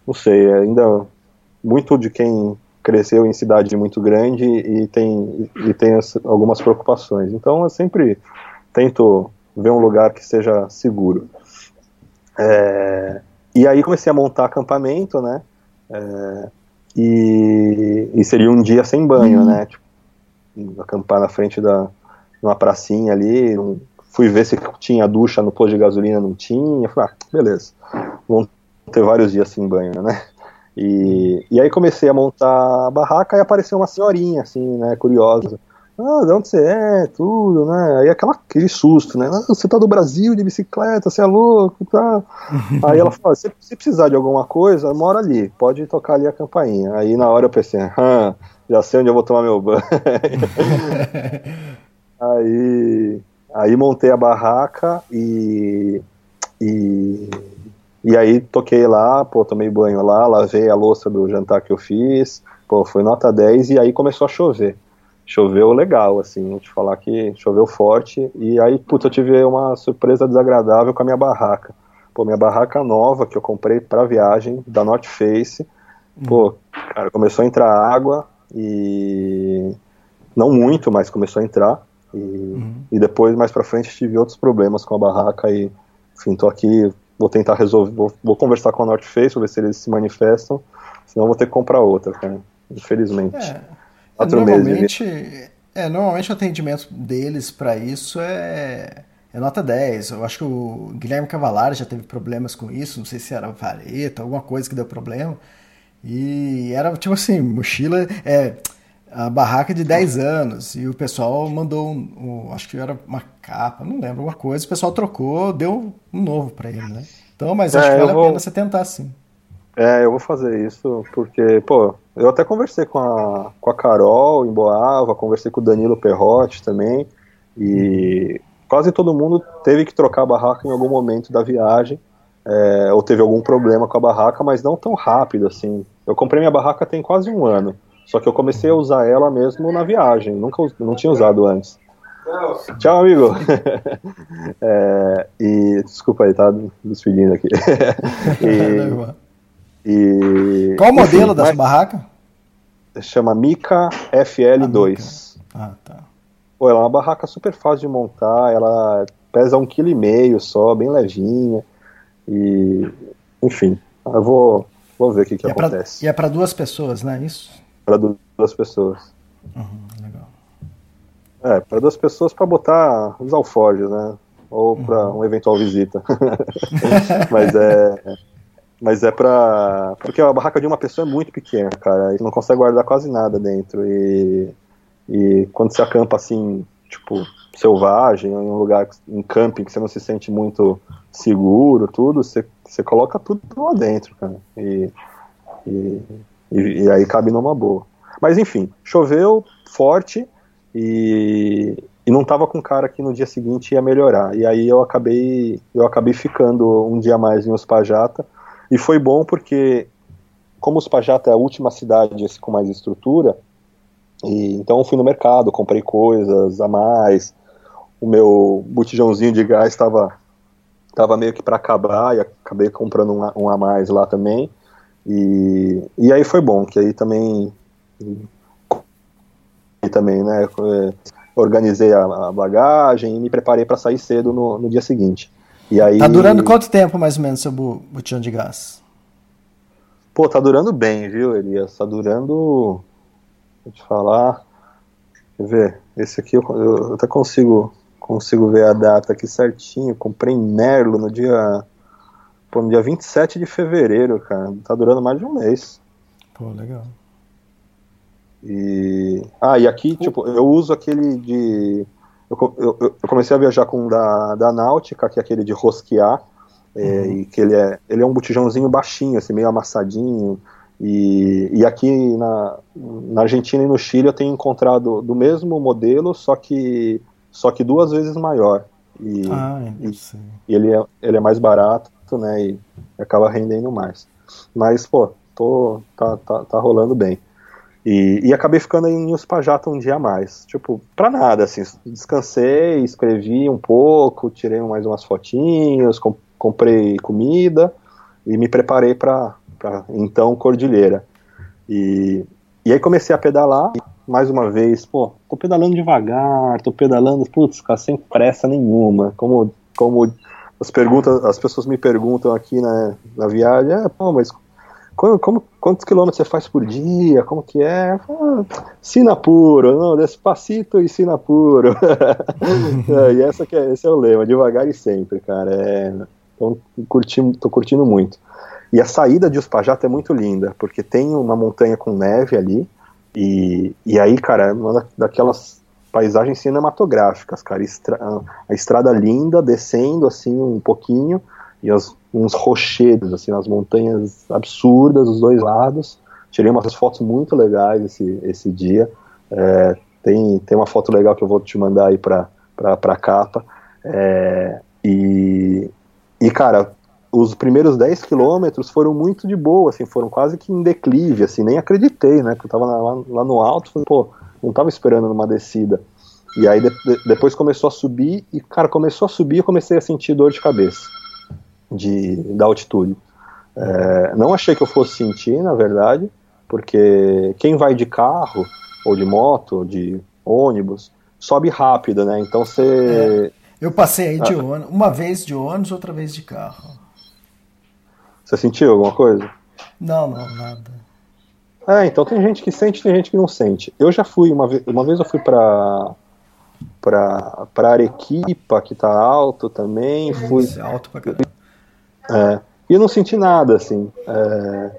Não sei, ainda muito de quem cresceu em cidade muito grande e tem, e tem algumas preocupações. Então eu sempre tento ver um lugar que seja seguro. É, e aí comecei a montar acampamento, né? É, e, e, seria um dia sem banho, né? Tipo, acampar na frente da, numa pracinha ali, fui ver se tinha ducha no posto de gasolina, não tinha, falei, ah, beleza, vamos ter vários dias sem banho, né? E, e aí comecei a montar a barraca e apareceu uma senhorinha, assim, né, curiosa. Ah, de onde você é, tudo, né? Aí aquela, aquele susto, né? Ah, você tá do Brasil de bicicleta, você é louco, tá? aí ela falou, se, se precisar de alguma coisa, mora ali, pode tocar ali a campainha. Aí na hora eu pensei, ah, já sei onde eu vou tomar meu banho. aí, aí montei a barraca e, e, e aí toquei lá, pô, tomei banho lá, lavei a louça do jantar que eu fiz, pô, foi nota 10 e aí começou a chover. Choveu legal, assim, vou te falar que choveu forte e aí, putz, eu tive uma surpresa desagradável com a minha barraca. Pô, minha barraca nova que eu comprei pra viagem, da North Face, pô, cara, começou a entrar água, e não muito, mas começou a entrar. E, uhum. e depois, mais pra frente, tive outros problemas com a barraca e, enfim, tô aqui, vou tentar resolver, vou, vou conversar com a North Face, vou ver se eles se manifestam, senão vou ter que comprar outra, cara, infelizmente. É, Quatro normalmente, meses. É, normalmente o atendimento deles para isso é, é nota 10. Eu acho que o Guilherme Cavalari já teve problemas com isso, não sei se era vareta, alguma coisa que deu problema. E era tipo assim, mochila, é, a barraca de 10 anos. E o pessoal mandou, um, um, acho que era uma capa, não lembro, alguma coisa. O pessoal trocou, deu um novo para ele, né? Então, mas acho é, que vale vou... a pena você tentar sim. É, eu vou fazer isso porque, pô, eu até conversei com a, com a Carol em Boava, conversei com o Danilo Perrotti também, e quase todo mundo teve que trocar a barraca em algum momento da viagem é, ou teve algum problema com a barraca, mas não tão rápido assim. Eu comprei minha barraca tem quase um ano, só que eu comecei a usar ela mesmo na viagem, nunca não tinha usado antes. Tchau, amigo. é, e desculpa aí, tá despedindo aqui. e, e, Qual o modelo enfim, dessa barraca? Chama Mica FL2. Ah, tá. Pô, ela é uma barraca super fácil de montar, ela pesa um quilo e meio só, bem levinha. E, enfim, eu vou, vou ver o que, que e acontece. É pra, e é para duas pessoas, né? Isso? Para duas pessoas. Uhum, legal. É, para duas pessoas para botar os alforjes, né? Ou para uhum. uma eventual visita. mas é. Mas é pra. Porque a barraca de uma pessoa é muito pequena, cara. E não consegue guardar quase nada dentro. E, e quando você acampa assim, tipo, selvagem, em um lugar, em camping, que você não se sente muito seguro, tudo, você, você coloca tudo lá dentro, cara. E, e, e, aí cabe numa boa. Mas enfim, choveu forte e, e não tava com cara que no dia seguinte ia melhorar. E aí eu acabei, eu acabei ficando um dia mais em Ospajata. E foi bom porque, como Ospajata é a última cidade com mais estrutura, e, então eu fui no mercado, comprei coisas a mais, o meu botijãozinho de gás estava tava meio que para acabar e acabei comprando um, um, a mais lá também. E, e aí foi bom, que aí também e também, né, é, organizei a, a bagagem e me preparei para sair cedo no, no, dia seguinte. E aí Tá durando quanto tempo mais ou menos seu botijão de gás? Pô, tá durando bem, viu, Elias? Tá durando Vou te falar. Quer ver? Esse aqui eu, eu até consigo consigo ver a data aqui certinho. Comprei em Merlo no dia. Pô, no dia 27 de fevereiro, cara. Tá durando mais de um mês. Pô, legal. E. Ah, e aqui, tipo, eu uso aquele de. Eu, eu, eu, comecei a viajar com da, da Náutica, que é aquele de rosquear. É, uhum. e que ele é, ele é um botijãozinho baixinho, assim, meio amassadinho. E, e aqui na, na Argentina e no Chile eu tenho encontrado do mesmo modelo, só que só que duas vezes maior. E, ah, e, e, ele, é, ele é mais barato, né? E acaba rendendo mais. Mas, pô, tô, tá, tá, tá rolando bem. E, e acabei ficando em Uspajata um dia a mais. Tipo, pra nada, assim. Descansei, escrevi um pouco, tirei mais umas fotinhas, com, comprei comida e me preparei para então Cordilheira. E, e aí comecei a pedalar mais uma vez, pô, tô pedalando devagar, tô pedalando, putz, cara, sem pressa nenhuma. Como, como as perguntas, as pessoas me perguntam aqui na, na viagem, é, pô, mas como, como, quantos quilômetros você faz por dia? Como que é? Ah, Sinapuro, não, Despacito e Sinapuro. é, e essa que é, esse é o lema, devagar e sempre, cara. É, então, tô curtindo muito. E a saída de Uspajata é muito linda, porque tem uma montanha com neve ali, e, e aí, cara, é uma daquelas paisagens cinematográficas, cara. Estra a estrada linda, descendo assim um pouquinho, e as, uns rochedos, assim, nas montanhas absurdas dos dois lados. Tirei umas fotos muito legais esse, esse dia. É, tem, tem uma foto legal que eu vou te mandar aí pra, pra, pra capa. É, e, e, cara, os primeiros 10 quilômetros foram muito de boa, assim, foram quase que em declive, assim, nem acreditei, né, que eu tava lá, lá no alto, falei, pô, não tava esperando numa descida. E aí de, de, depois começou a subir, e, cara, começou a subir, eu comecei a sentir dor de cabeça, de, da altitude. É, não achei que eu fosse sentir, na verdade, porque quem vai de carro, ou de moto, ou de ônibus, sobe rápido, né, então você... É. Eu passei aí de ah. ônibus, uma vez de ônibus, outra vez de carro. Você sentiu alguma coisa? Não, não, nada. É, então tem gente que sente, tem gente que não sente. Eu já fui uma vez, uma vez eu fui pra pra, pra Arequipa, que tá alto também, fui é alto pra caramba. É, e eu não senti nada assim. É,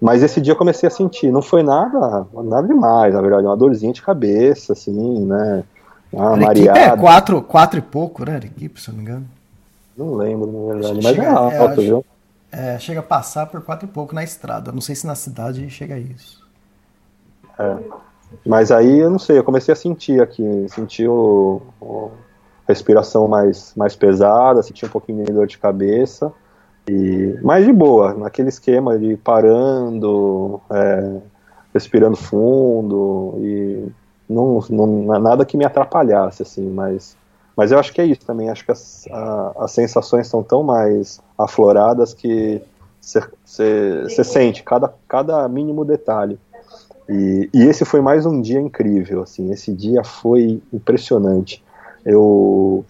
mas esse dia eu comecei a sentir, não foi nada, nada demais, na verdade, uma dorzinha de cabeça assim, né? Uma Arequipa é mareada. é quatro, quatro e pouco, né, Arequipa, se eu não me engano. Não lembro, na verdade, mas é alto, é, acho, viu? É, chega a passar por quatro e pouco na estrada. Não sei se na cidade chega a isso. É. Mas aí eu não sei, eu comecei a sentir aqui, senti o, o respiração mais, mais pesada, senti um pouquinho de dor de cabeça. E, mas de boa, naquele esquema de parando, é, respirando fundo e não, não, nada que me atrapalhasse, assim, mas mas eu acho que é isso também. Acho que as, a, as sensações são tão mais afloradas que você sente cada, cada mínimo detalhe. E, e, esse foi mais um dia incrível. Assim, esse dia foi impressionante. Eu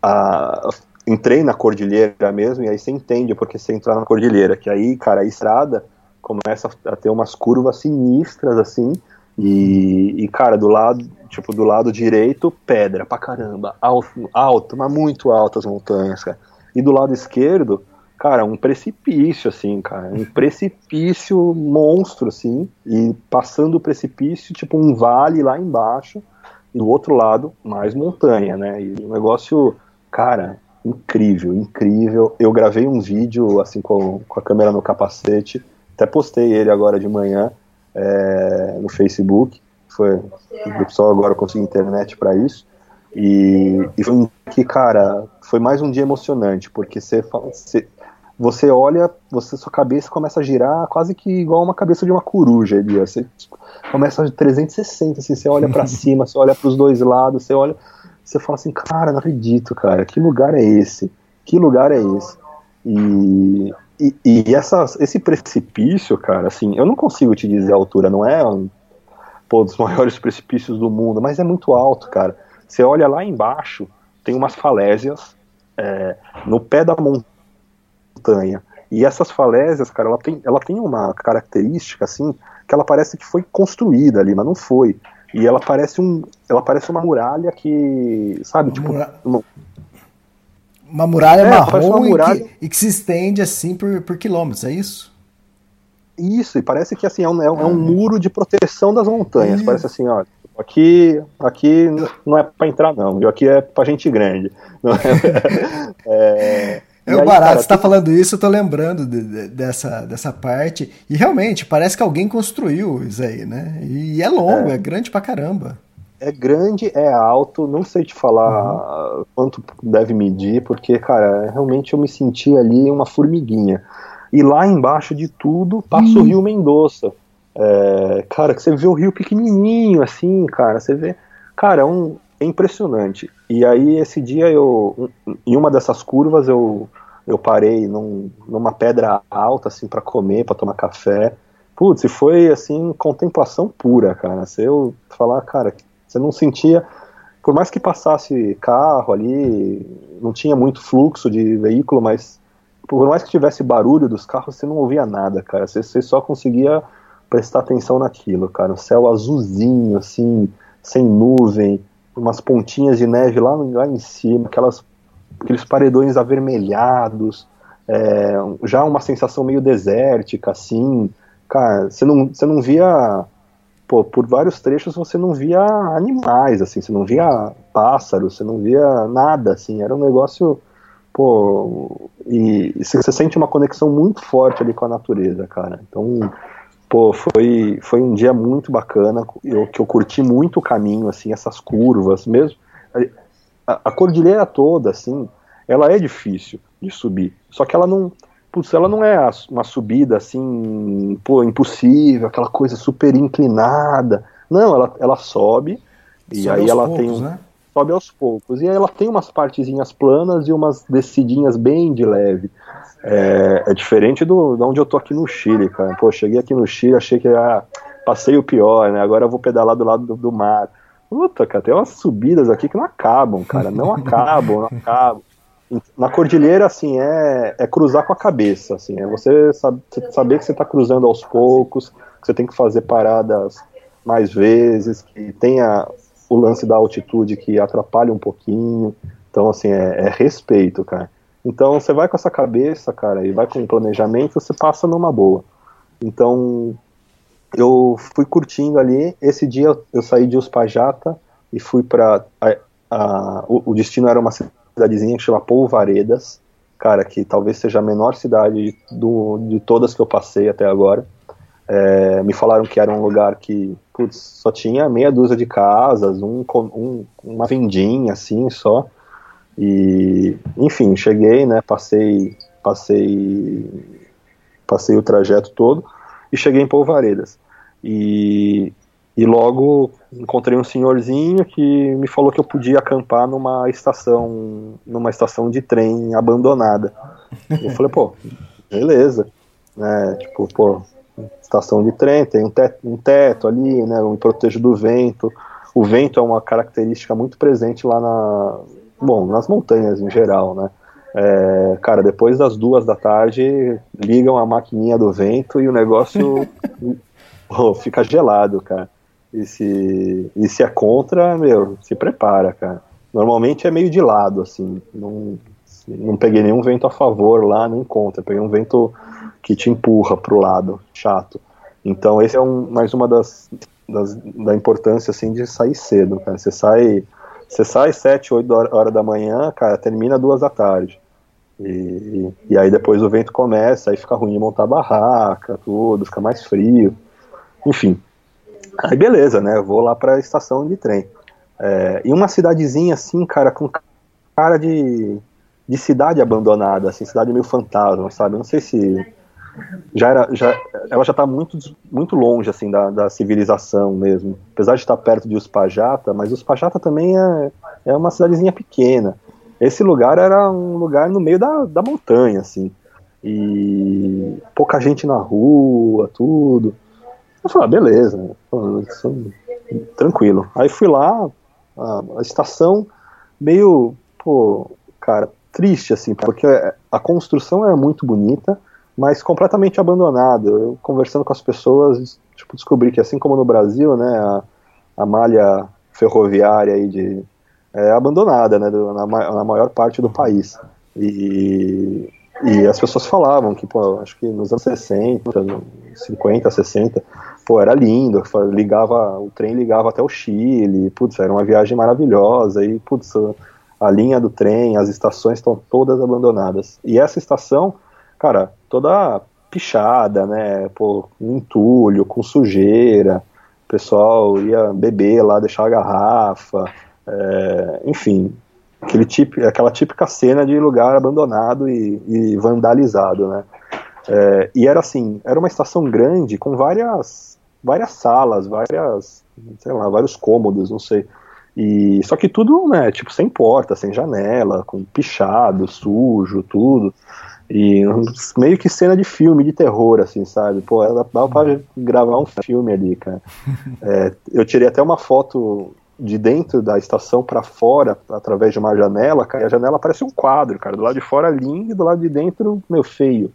a, entrei na cordilheira mesmo, e aí você entende porque você entrar na cordilheira, que aí, cara, a estrada começa a ter umas curvas sinistras, assim, e, e, cara, do lado, tipo, do lado direito, pedra pra caramba, alto, alto, mas muito altas montanhas, cara. E do lado esquerdo, cara, um precipício, assim, cara, um precipício monstro, assim, e passando o precipício, tipo, um vale lá embaixo, do outro lado, mais montanha, né, e um negócio, cara, incrível, incrível. Eu gravei um vídeo, assim, com, com a câmera no capacete, até postei ele agora de manhã, é, no Facebook. Foi, o pessoal agora conseguiu internet para isso. E, e foi que, cara, foi mais um dia emocionante, porque você, você, você olha, você, sua cabeça começa a girar quase que igual uma cabeça de uma coruja ali. Você começa a 360, assim, você olha para cima, você olha para os dois lados, você olha, você fala assim, cara, não acredito, cara, que lugar é esse? Que lugar é esse? E, e, e essa, esse precipício, cara, assim, eu não consigo te dizer a altura, não é um pô, dos maiores precipícios do mundo, mas é muito alto, cara. Você olha lá embaixo, tem umas falésias é, no pé da montanha. E essas falésias, cara, ela tem, ela tem uma característica, assim, que ela parece que foi construída ali, mas não foi. E ela parece um, ela parece uma muralha que, sabe, tipo, uma, uma muralha é, marrom uma muralha... E, que, e, que, se estende assim por, por quilômetros, é isso? Isso, e parece que assim é um, é um, é um muro de proteção das montanhas. Parece assim, ó, aqui, aqui não é para entrar não, viu? Aqui é para gente grande. é, é o aí, barato, cara, você tá falando isso, eu tô lembrando de, de, dessa, dessa parte. E realmente, parece que alguém construiu isso aí, né? E é longo, é, é grande pra caramba é grande, é alto, não sei te falar uhum. quanto deve medir, porque, cara, realmente eu me senti ali uma formiguinha. E lá embaixo de tudo passa uhum. o Rio Mendoza. É, cara, que você vê o rio pequenininho, assim, cara, você vê. Cara, é, um, é impressionante. E aí, esse dia, eu, em uma dessas curvas, eu, eu parei num, numa pedra alta, assim, para comer, para tomar café. Putz, e foi, assim, contemplação pura, cara. Se eu falar, cara, você não sentia, por mais que passasse carro ali, não tinha muito fluxo de veículo, mas por mais que tivesse barulho dos carros, você não ouvia nada, cara. Você, você só conseguia prestar atenção naquilo, cara. O céu azulzinho, assim, sem nuvem, umas pontinhas de neve lá, lá em cima, aquelas, aqueles paredões avermelhados, é, já uma sensação meio desértica, assim. Cara, você não, você não via. Pô, por vários trechos você não via animais, assim, você não via pássaros, você não via nada, assim, era um negócio pô, e, e você sente uma conexão muito forte ali com a natureza, cara. Então, pô, foi, foi um dia muito bacana, eu, que eu curti muito o caminho, assim, essas curvas, mesmo. A, a cordilheira toda, assim, ela é difícil de subir, só que ela não, putz, ela não é uma subida, assim, pô, impossível, aquela coisa super inclinada. Não, ela, ela sobe, e aí ela poucos, tem um, né? sobe aos poucos. E ela tem umas partezinhas planas e umas descidinhas bem de leve. É, é diferente do, de onde eu tô aqui no Chile, cara. Pô, cheguei aqui no Chile, achei que ah, passei o pior, né? Agora eu vou pedalar do lado do, do mar. Puta, cara, tem umas subidas aqui que não acabam, cara. Não acabam, não acabam. Na cordilheira, assim, é, é cruzar com a cabeça, assim, é você sabe, saber que você está cruzando aos poucos, que você tem que fazer paradas mais vezes, que tenha o lance da altitude que atrapalha um pouquinho. Então, assim, é, é, respeito, cara. Então, você vai com essa cabeça, cara, e vai com o planejamento, você passa numa boa. Então, eu fui curtindo ali. Esse dia eu saí de Uspajata e fui para. O, o destino era uma cidadezinha que chama Polvaredas, cara, que talvez seja a menor cidade do, de todas que eu passei até agora. É, me falaram que era um lugar que putz, só tinha meia dúzia de casas, um, um, uma vendinha assim só. E enfim, cheguei, né? Passei, passei, passei o trajeto todo e cheguei em Polvaredas. E, e logo encontrei um senhorzinho que me falou que eu podia acampar numa estação, numa estação de trem abandonada. Eu falei, pô, beleza, né? Tipo, pô, estação de trem, tem um teto, um teto ali, né, um protejo do vento. O vento é uma característica muito presente lá na, bom, nas montanhas em geral, né. É, cara, depois das duas da tarde, ligam a maquininha do vento e o negócio oh, fica gelado, cara. E se, e se é contra, meu, se prepara, cara. Normalmente é meio de lado, assim. Não, não peguei nenhum vento a favor lá, nem contra. Peguei um vento que te empurra para o lado, chato. Então esse é um, mais uma das, das, da importância assim de sair cedo, cara. Você sai você sai sete, oito horas da manhã, cara, termina duas da tarde. E, e aí depois o vento começa, aí fica ruim montar barraca, tudo, fica mais frio. Enfim. Aí beleza, né? Vou lá para a estação de trem. É, e uma cidadezinha assim, cara, com cara de, de cidade abandonada, assim, cidade meio fantasma, sabe? Não sei se já era, já, ela já está muito, muito longe assim da, da, civilização mesmo. Apesar de estar perto de Uspajata, mas Uspajata também é, é uma cidadezinha pequena. Esse lugar era um lugar no meio da, da montanha, assim. E pouca gente na rua, tudo. Eu falei, ah, beleza, tranquilo. Aí fui lá, a, a estação meio, pô, cara, triste, assim, porque a construção era muito bonita, mas completamente abandonado. Eu conversando com as pessoas, tipo, descobri que assim como no Brasil, né, a, a malha ferroviária aí de, é abandonada, né, do, na, na, maior parte do país. E, e as pessoas falavam que, pô, acho que nos anos 60, 50, 60, pô, era lindo, ligava, o trem ligava até o Chile, putz, era uma viagem maravilhosa, e, putz, a linha do trem, as estações estão todas abandonadas. E essa estação, cara, toda pichada, né? Pô, com entulho, com sujeira. O pessoal ia beber lá, deixar a garrafa. É, enfim, aquele tipo, aquela típica cena de lugar abandonado e, e vandalizado, né? É, e era assim, era uma estação grande com várias, várias salas, várias, sei lá, vários cômodos, não sei. E só que tudo, né, tipo sem porta, sem janela, com pichado, sujo, tudo. E meio que cena de filme, de terror, assim, sabe? Pô, dá pra gravar um filme ali, cara. É, eu tirei até uma foto de dentro da estação para fora, através de uma janela, cara, e a janela parece um quadro, cara. Do lado de fora lindo e do lado de dentro, meu, feio.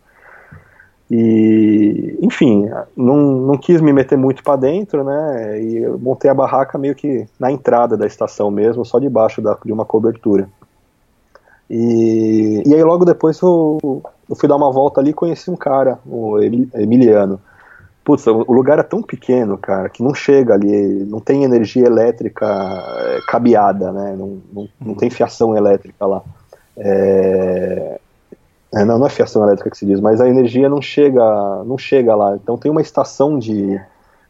E, enfim, não, não quis me meter muito para dentro, né? E eu montei a barraca meio que na entrada da estação mesmo, só debaixo da, de uma cobertura. E, e aí logo depois eu, eu fui dar uma volta ali e conheci um cara, o Emiliano. Putz, o lugar é tão pequeno, cara, que não chega ali, não tem energia elétrica é, cabeada, né? Não, não, não tem fiação elétrica lá. É, é, não, não é fiação elétrica que se diz, mas a energia não chega, não chega lá. Então tem uma estação de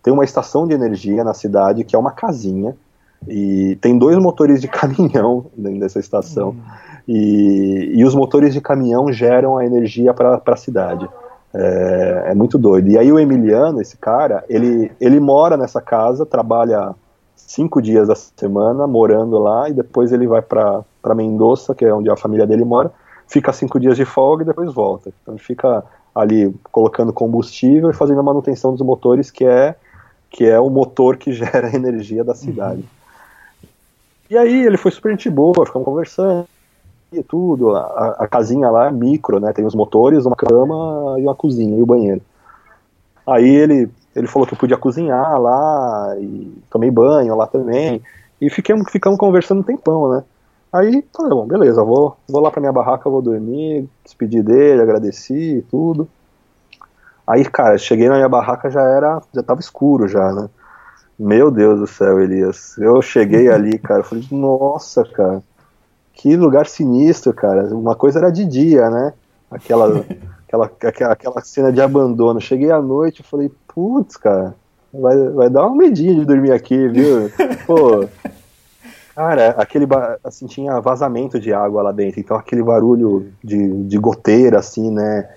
tem uma estação de energia na cidade que é uma casinha e tem dois motores de caminhão dentro dessa estação uhum. e, e os motores de caminhão geram a energia para a cidade. É, é, muito doido. E aí o Emiliano, esse cara, ele, ele mora nessa casa, trabalha cinco dias da semana morando lá e depois ele vai para Mendoza, que é onde a família dele mora, fica cinco dias de folga e depois volta. Então ele fica ali colocando combustível e fazendo a manutenção dos motores, que é, que é o motor que gera a energia da cidade. Uhum. E aí ele foi super gente boa, ficamos conversando e tudo. A, a, casinha lá é micro, né? Tem os motores, uma cama e uma cozinha e o banheiro. Aí ele, ele falou que eu podia cozinhar lá e tomei banho lá também. E fiquemos, ficamos conversando um tempão, né? Aí falei, bom, beleza, vou, vou lá pra minha barraca, vou dormir, despedir dele, agradeci e tudo. Aí, cara, cheguei na minha barraca, já era, já tava escuro já, né? Meu Deus do céu, Elias. Eu cheguei ali, cara, falei, nossa, cara, que lugar sinistro, cara. Uma coisa era de dia, né? Aquela, aquela, aquela, aquela cena de abandono. Cheguei à noite falei, putz, cara, vai, vai dar uma medinha de dormir aqui, viu? Pô, Cara, aquele assim tinha vazamento de água lá dentro, então aquele barulho de, de goteira assim, né,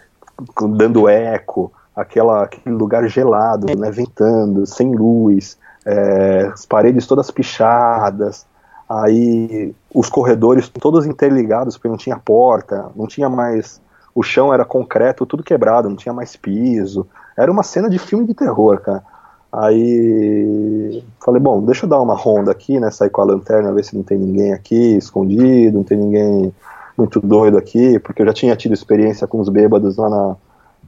dando eco, aquela aquele lugar gelado, né, ventando, sem luz, é, as paredes todas pichadas, aí os corredores todos interligados porque não tinha porta, não tinha mais o chão era concreto, tudo quebrado, não tinha mais piso. Era uma cena de filme de terror, cara. Aí falei, bom, deixa eu dar uma ronda aqui, né? Sair com a lanterna, ver se não tem ninguém aqui escondido, não tem ninguém muito doido aqui, porque eu já tinha tido experiência com os bêbados lá, na,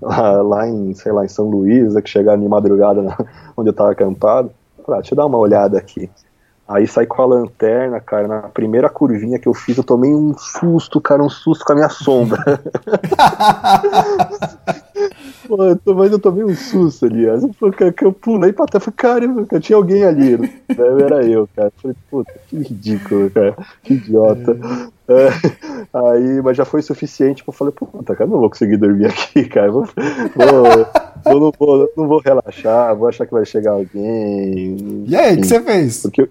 lá, lá em, sei lá, em São Luís, né, que chegaram de madrugada na, onde eu tava acampado. Falei, ah, deixa eu dar uma olhada aqui. Aí saí com a lanterna, cara, na primeira curvinha que eu fiz, eu tomei um susto, cara, um susto com a minha sombra. Pô, mas eu tomei um susto ali. Eu, eu pulei pra trás, falei, caramba, tinha alguém ali. Né? Era eu, cara. Falei, puta, que ridículo, cara, que idiota. É, aí, mas já foi suficiente, eu falei, puta, cara, não vou conseguir dormir aqui, cara. Vou, vou, não, vou, não vou relaxar, vou achar que vai chegar alguém. E aí, o que você fez? Porque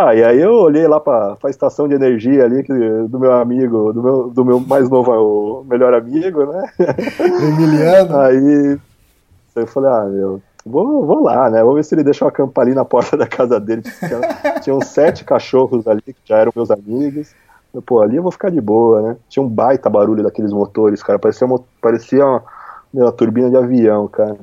ah, e aí eu olhei lá pra, pra estação de energia ali que, do meu amigo, do meu, do meu mais novo, o melhor amigo, né? Emiliano. Aí eu falei, ah, meu, vou, vou lá, né? Vou ver se ele deixa eu acampar ali na porta da casa dele. Tinha, tinha uns sete cachorros ali que já eram meus amigos. Eu, Pô, ali eu vou ficar de boa, né? Tinha um baita barulho daqueles motores, cara. Parecia uma, parecia uma, uma turbina de avião, cara.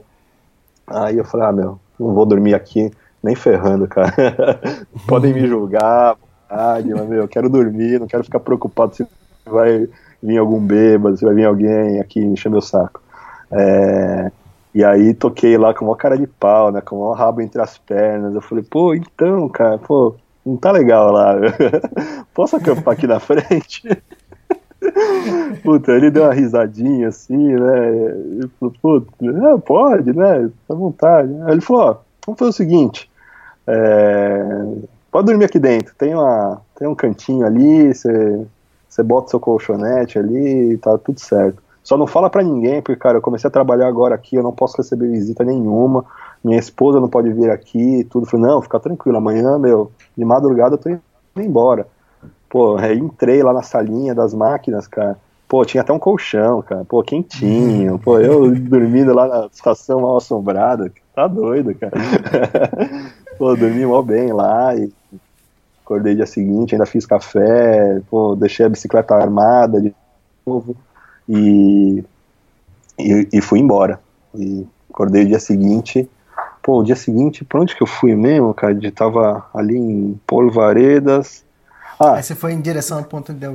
Aí eu falei, ah, meu, não vou dormir aqui nem ferrando, cara. Podem me julgar, mas, meu, eu quero dormir, não quero ficar preocupado se vai vir algum bêbado, se vai vir alguém aqui encher meu saco. É, e aí toquei lá com uma cara de pau, né, com o rabo entre as pernas. Eu falei, pô, então, cara, pô, não tá legal lá. Posso acampar aqui na frente? Puta, ele deu uma risadinha assim, né? Ele falou, puta, pode, né? Tá à vontade. Aí ele falou, ó, vamos fazer o seguinte: é, pode dormir aqui dentro, tem, uma, tem um cantinho ali, você bota seu colchonete ali e tá tudo certo. Só não fala para ninguém, porque, cara, eu comecei a trabalhar agora aqui, eu não posso receber visita nenhuma, minha esposa não pode vir aqui, tudo. Eu falei, não, fica tranquilo, amanhã, meu, de madrugada eu tô indo embora. Pô, aí entrei lá na salinha das máquinas, cara. Pô, tinha até um colchão, cara. Pô, quentinho. Pô, eu dormindo lá na estação mal assombrada. Tá doido, cara. pô, dormi mó bem lá e acordei dia seguinte, ainda fiz café, pô, deixei a bicicleta armada de novo e, e, e fui embora. E acordei dia seguinte, pô, dia seguinte, pra onde que eu fui mesmo, cara? De tava ali em Polvaredas. Ah, Aí você foi em direção à Ponte de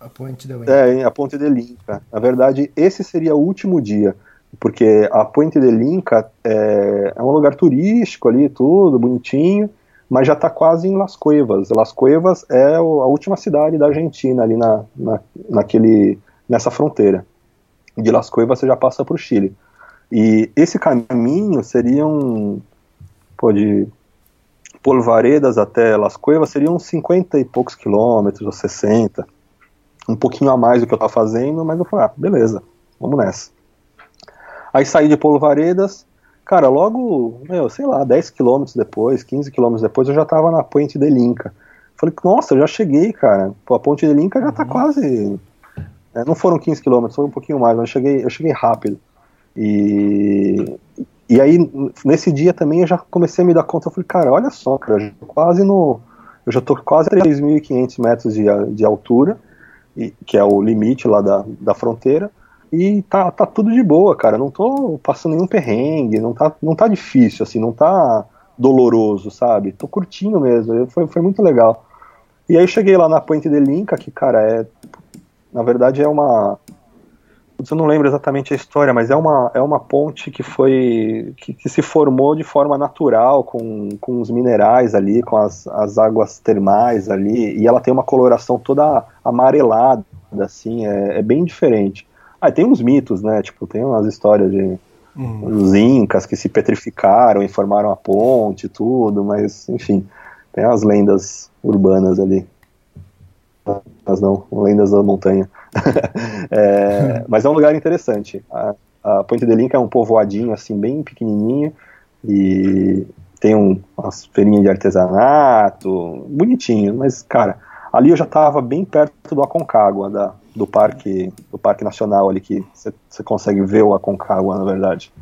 a Ponte de É, a Ponte de Linca. Na verdade, esse seria o último dia, porque a Ponte de Linca é, é um lugar turístico ali, tudo bonitinho, mas já está quase em Las Cuevas. Las Cuevas é a última cidade da Argentina ali na, na, naquele, nessa fronteira. De Las Cuevas você já passa para o Chile. E esse caminho seria um, pô, de Polvaredas até Las Cuevas seriam 50 e poucos quilômetros, ou 60 um pouquinho a mais do que eu estava fazendo, mas eu falei, ah, beleza, vamos nessa. Aí saí de Polvaredas, cara, logo, meu, sei lá, 10 quilômetros depois, 15 quilômetros depois, eu já estava na Ponte de Linca. Falei, nossa, eu já cheguei, cara. Pô, a Ponte de Linca já está uhum. quase. É, não foram 15 quilômetros, foi um pouquinho mais, mas eu cheguei, eu cheguei rápido. E, e aí, nesse dia também, eu já comecei a me dar conta. Eu falei, cara, olha só, cara, eu quase no. Eu já tô quase a 3.500 metros de, de altura e, que é o limite lá da, da fronteira, e tá, tá tudo de boa, cara. Não tô passando nenhum perrengue, não tá, não tá difícil, assim, não tá doloroso, sabe? Tô curtindo mesmo, foi, foi muito legal. E aí cheguei lá na Ponte de Linca, que, cara, é. Na verdade é uma eu não lembro exatamente a história, mas é uma, é uma ponte que foi que, que, se formou de forma natural com, com os minerais ali, com as, as águas termais ali, e ela tem uma coloração toda amarelada, assim, é, é bem diferente. Ah, tem uns mitos, né? Tipo, tem umas histórias de uhum. os incas que se petrificaram e formaram a ponte e tudo, mas enfim, tem as lendas urbanas ali. Mas não, lendas da montanha. é, mas é um lugar interessante. A, a Ponte de Linca é um povoadinho assim bem pequenininho e tem um, umas feirinhas de artesanato, bonitinho, mas cara, ali eu já estava bem perto do Aconcagua, da, do parque do parque nacional ali que você consegue ver o Aconcagua na verdade.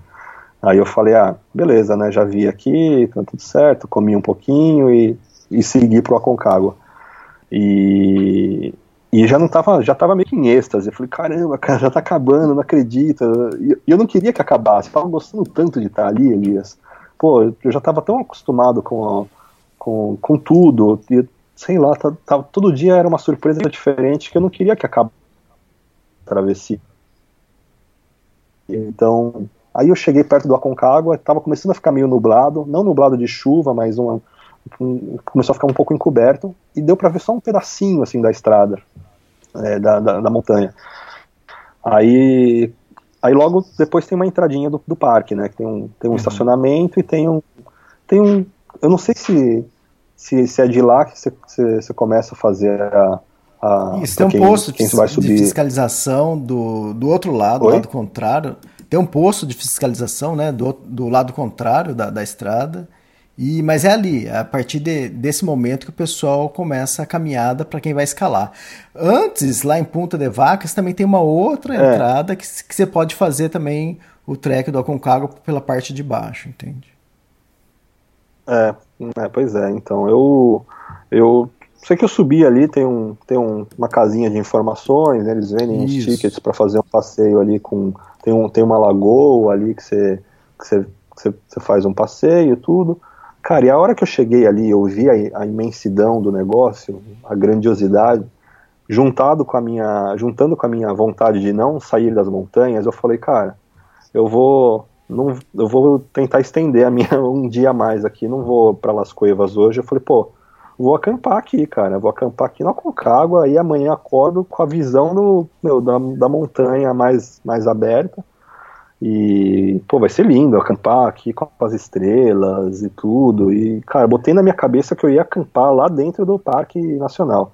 Aí eu falei, ah, beleza, né, já vi aqui, tá tudo certo, comi um pouquinho e, e segui pro Aconcagua. E, e já não tava, já tava meio que em êxtase. Eu falei, caramba, cara, já tá acabando, não acredita. E eu não queria que acabasse, eu tava gostando tanto de estar ali, Elias. Pô, eu já tava tão acostumado com, com, com tudo, sei lá, tá, tá, todo dia era uma surpresa diferente que eu não queria que acabasse a travessia. Então, aí eu cheguei perto do Aconcagua, tava começando a ficar meio nublado, não nublado de chuva, mas uma, começou a ficar um pouco encoberto e deu para ver só um pedacinho assim da estrada é, da, da, da, montanha. Aí, aí logo depois tem uma entradinha do, do parque, né? Que tem um, tem um uhum. estacionamento e tem um, tem um, eu não sei se se, se é de lá que você, você começa a fazer a, a Isso, tem um quem, posto de, de, fiscalização do, do outro lado, do lado contrário. Tem um posto de fiscalização, né, do, do lado contrário da, da estrada. E, mas é ali, é a partir de, desse momento que o pessoal começa a caminhada para quem vai escalar. Antes, lá em Punta de Vacas, também tem uma outra é. entrada que, que você pode fazer também o trek do Aconcagua pela parte de baixo, entende? É, é, pois é. Então, eu, eu sei que eu subi ali, tem, um, tem um, uma casinha de informações, né, eles vendem uns tickets para fazer um passeio ali com. Tem, um, tem uma lagoa ali que você, que você, que você, você faz um passeio e tudo. Cara, e a hora que eu cheguei ali, eu vi a, a imensidão do negócio, a grandiosidade, juntado com a minha, juntando com a minha vontade de não sair das montanhas, eu falei, cara, eu vou, não, eu vou tentar estender a minha um dia a mais aqui, não vou para Las Cuevas hoje. Eu falei, pô, vou acampar aqui, cara, vou acampar aqui na Concagua, aí amanhã acordo com a visão do, meu, da, da montanha mais, mais aberta. E, pô, vai ser lindo acampar aqui com as estrelas e tudo. E, cara, botei na minha cabeça que eu ia acampar lá dentro do Parque Nacional.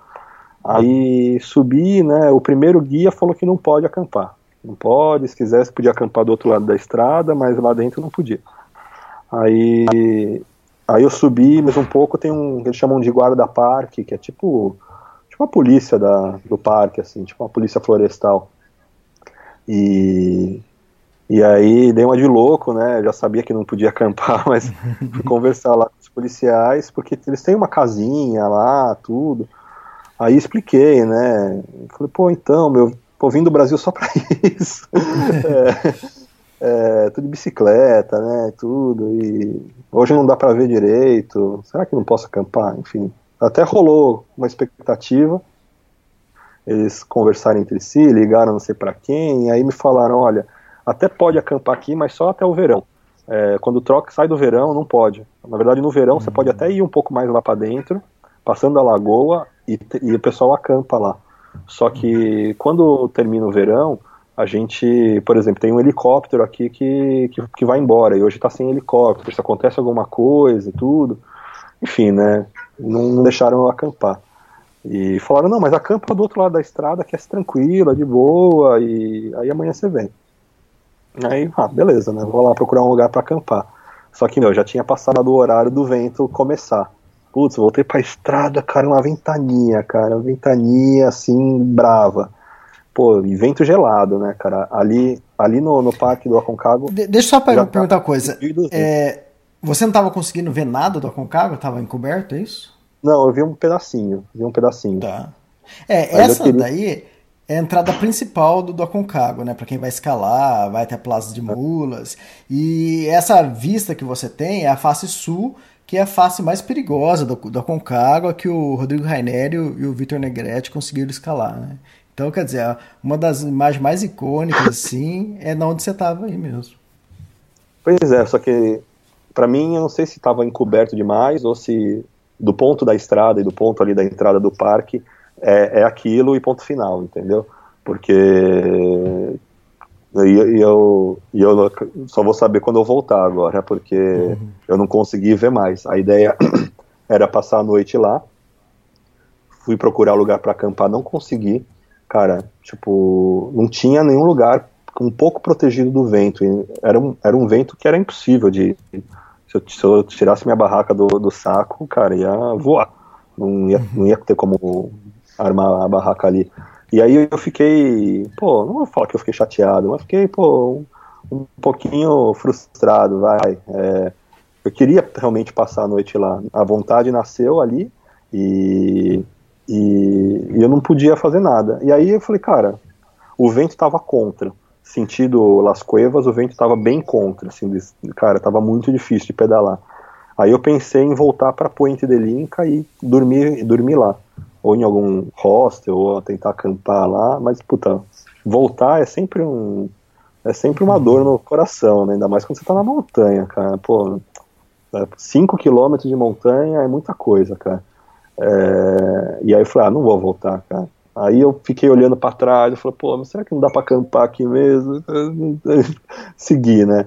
Aí subi, né? O primeiro guia falou que não pode acampar. Não pode, se quisesse, podia acampar do outro lado da estrada, mas lá dentro não podia. Aí, aí eu subi, mas um pouco tem um que eles chamam de guarda-parque, que é tipo, tipo uma polícia da, do parque, assim, tipo uma polícia florestal. E e aí dei uma de louco, né? Já sabia que não podia acampar, mas fui conversar lá com os policiais, porque eles têm uma casinha lá, tudo. Aí expliquei, né? Falei, pô, então, meu, pô, vim do Brasil só pra isso. é, é, tudo de bicicleta, né, tudo, e hoje não dá para ver direito, será que não posso acampar? Enfim, até rolou uma expectativa, eles conversaram entre si, ligaram não sei para quem, e aí me falaram, olha, até pode acampar aqui, mas só até o verão. É, quando troca, sai do verão, não pode. Na verdade, no verão você pode até ir um pouco mais lá para dentro, passando a lagoa, e, e o pessoal acampa lá. Só que quando termina o verão, a gente, por exemplo, tem um helicóptero aqui que, que, que vai embora, e hoje está sem helicóptero, se acontece alguma coisa e tudo. Enfim, né? Não, não deixaram eu acampar. E falaram, não, mas acampa do outro lado da estrada que é tranquila, de boa, e aí amanhã você vem. Aí, ah, beleza, né? Vou lá procurar um lugar para acampar. Só que, meu, já tinha passado do horário do vento começar. Putz, voltei pra estrada, cara, uma ventania, cara, uma ventania assim, brava. Pô, e vento gelado, né, cara? Ali, ali no, no parque do Aconcagua. De, deixa eu só per perguntar uma coisa. É, você não estava conseguindo ver nada do Aconcagua? Tava encoberto, é isso? Não, eu vi um pedacinho. Vi um pedacinho. Tá. É, Mas essa queria... daí é a entrada principal do, do Aconcagua, né? Para quem vai escalar, vai até a Plaza de Mulas. E essa vista que você tem é a face sul que é a face mais perigosa do, do Aconcagua que o Rodrigo Raineri e o Vitor Negretti conseguiram escalar, né? Então, quer dizer, uma das imagens mais icônicas, assim, é na onde você estava aí mesmo. Pois é, só que para mim eu não sei se estava encoberto demais ou se do ponto da estrada e do ponto ali da entrada do parque é, é aquilo e ponto final, entendeu? Porque e, e, eu, e eu só vou saber quando eu voltar agora, porque uhum. eu não consegui ver mais. A ideia era passar a noite lá. Fui procurar lugar para acampar, não consegui. Cara, tipo, não tinha nenhum lugar um pouco protegido do vento. Era um, era um vento que era impossível de. Se eu, se eu tirasse minha barraca do, do saco, cara, ia voar. Não ia, não ia ter como armar a barraca ali. E aí eu fiquei, pô, não vou falar que eu fiquei chateado, mas fiquei, pô, um, um pouquinho frustrado, vai. É, eu queria realmente passar a noite lá. A vontade nasceu ali e, e, e eu não podia fazer nada. E aí eu falei, cara, o vento estava contra. Sentido Las Cuevas, o vento estava bem contra, assim, cara, estava muito difícil de pedalar. Aí eu pensei em voltar para Puente de Linca e dormir, dormir lá ou em algum hostel, ou tentar acampar lá, mas, puta, voltar é sempre um. É sempre uma dor no coração, né? Ainda mais quando você tá na montanha, cara. Pô, 5 é, quilômetros de montanha é muita coisa, cara. É, e aí eu falei, ah, não vou voltar, cara. Aí eu fiquei olhando para trás, eu falei, pô, mas será que não dá para acampar aqui mesmo? Segui, né?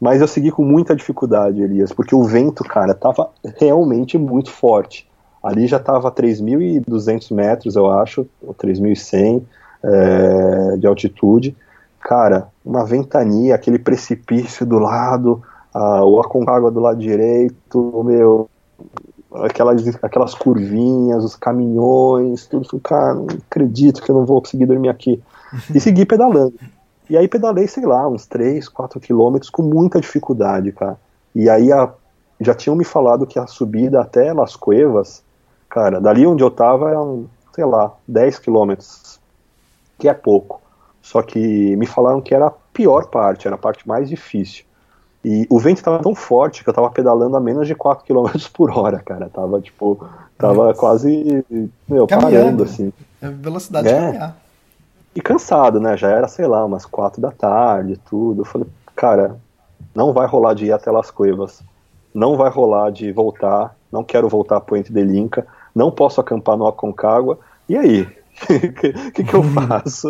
Mas eu segui com muita dificuldade, Elias, porque o vento, cara, tava realmente muito forte. Ali já estava a 3.200 metros, eu acho, ou 3.100 é, de altitude. Cara, uma ventania, aquele precipício do lado, a, o Aconcagua do lado direito, meu, aquelas, aquelas curvinhas, os caminhões, tudo. Cara, não acredito que eu não vou conseguir dormir aqui. E segui pedalando. E aí pedalei, sei lá, uns 3, 4 quilômetros com muita dificuldade, cara. E aí a, já tinham me falado que a subida até Las Cuevas Cara, dali onde eu tava eram, sei lá, 10 quilômetros, que é pouco. Só que me falaram que era a pior parte, era a parte mais difícil. E o vento estava tão forte que eu tava pedalando a menos de 4 km por hora, cara. Tava, tipo, tava Nossa. quase, meu, parando, assim. É velocidade é. de caminhar. E cansado, né? Já era, sei lá, umas 4 da tarde, tudo. Eu falei, cara, não vai rolar de ir até Las Cuevas. Não vai rolar de voltar. Não quero voltar pro Ente de Linca não posso acampar no Aconcagua, e aí? O que, que, eu faço?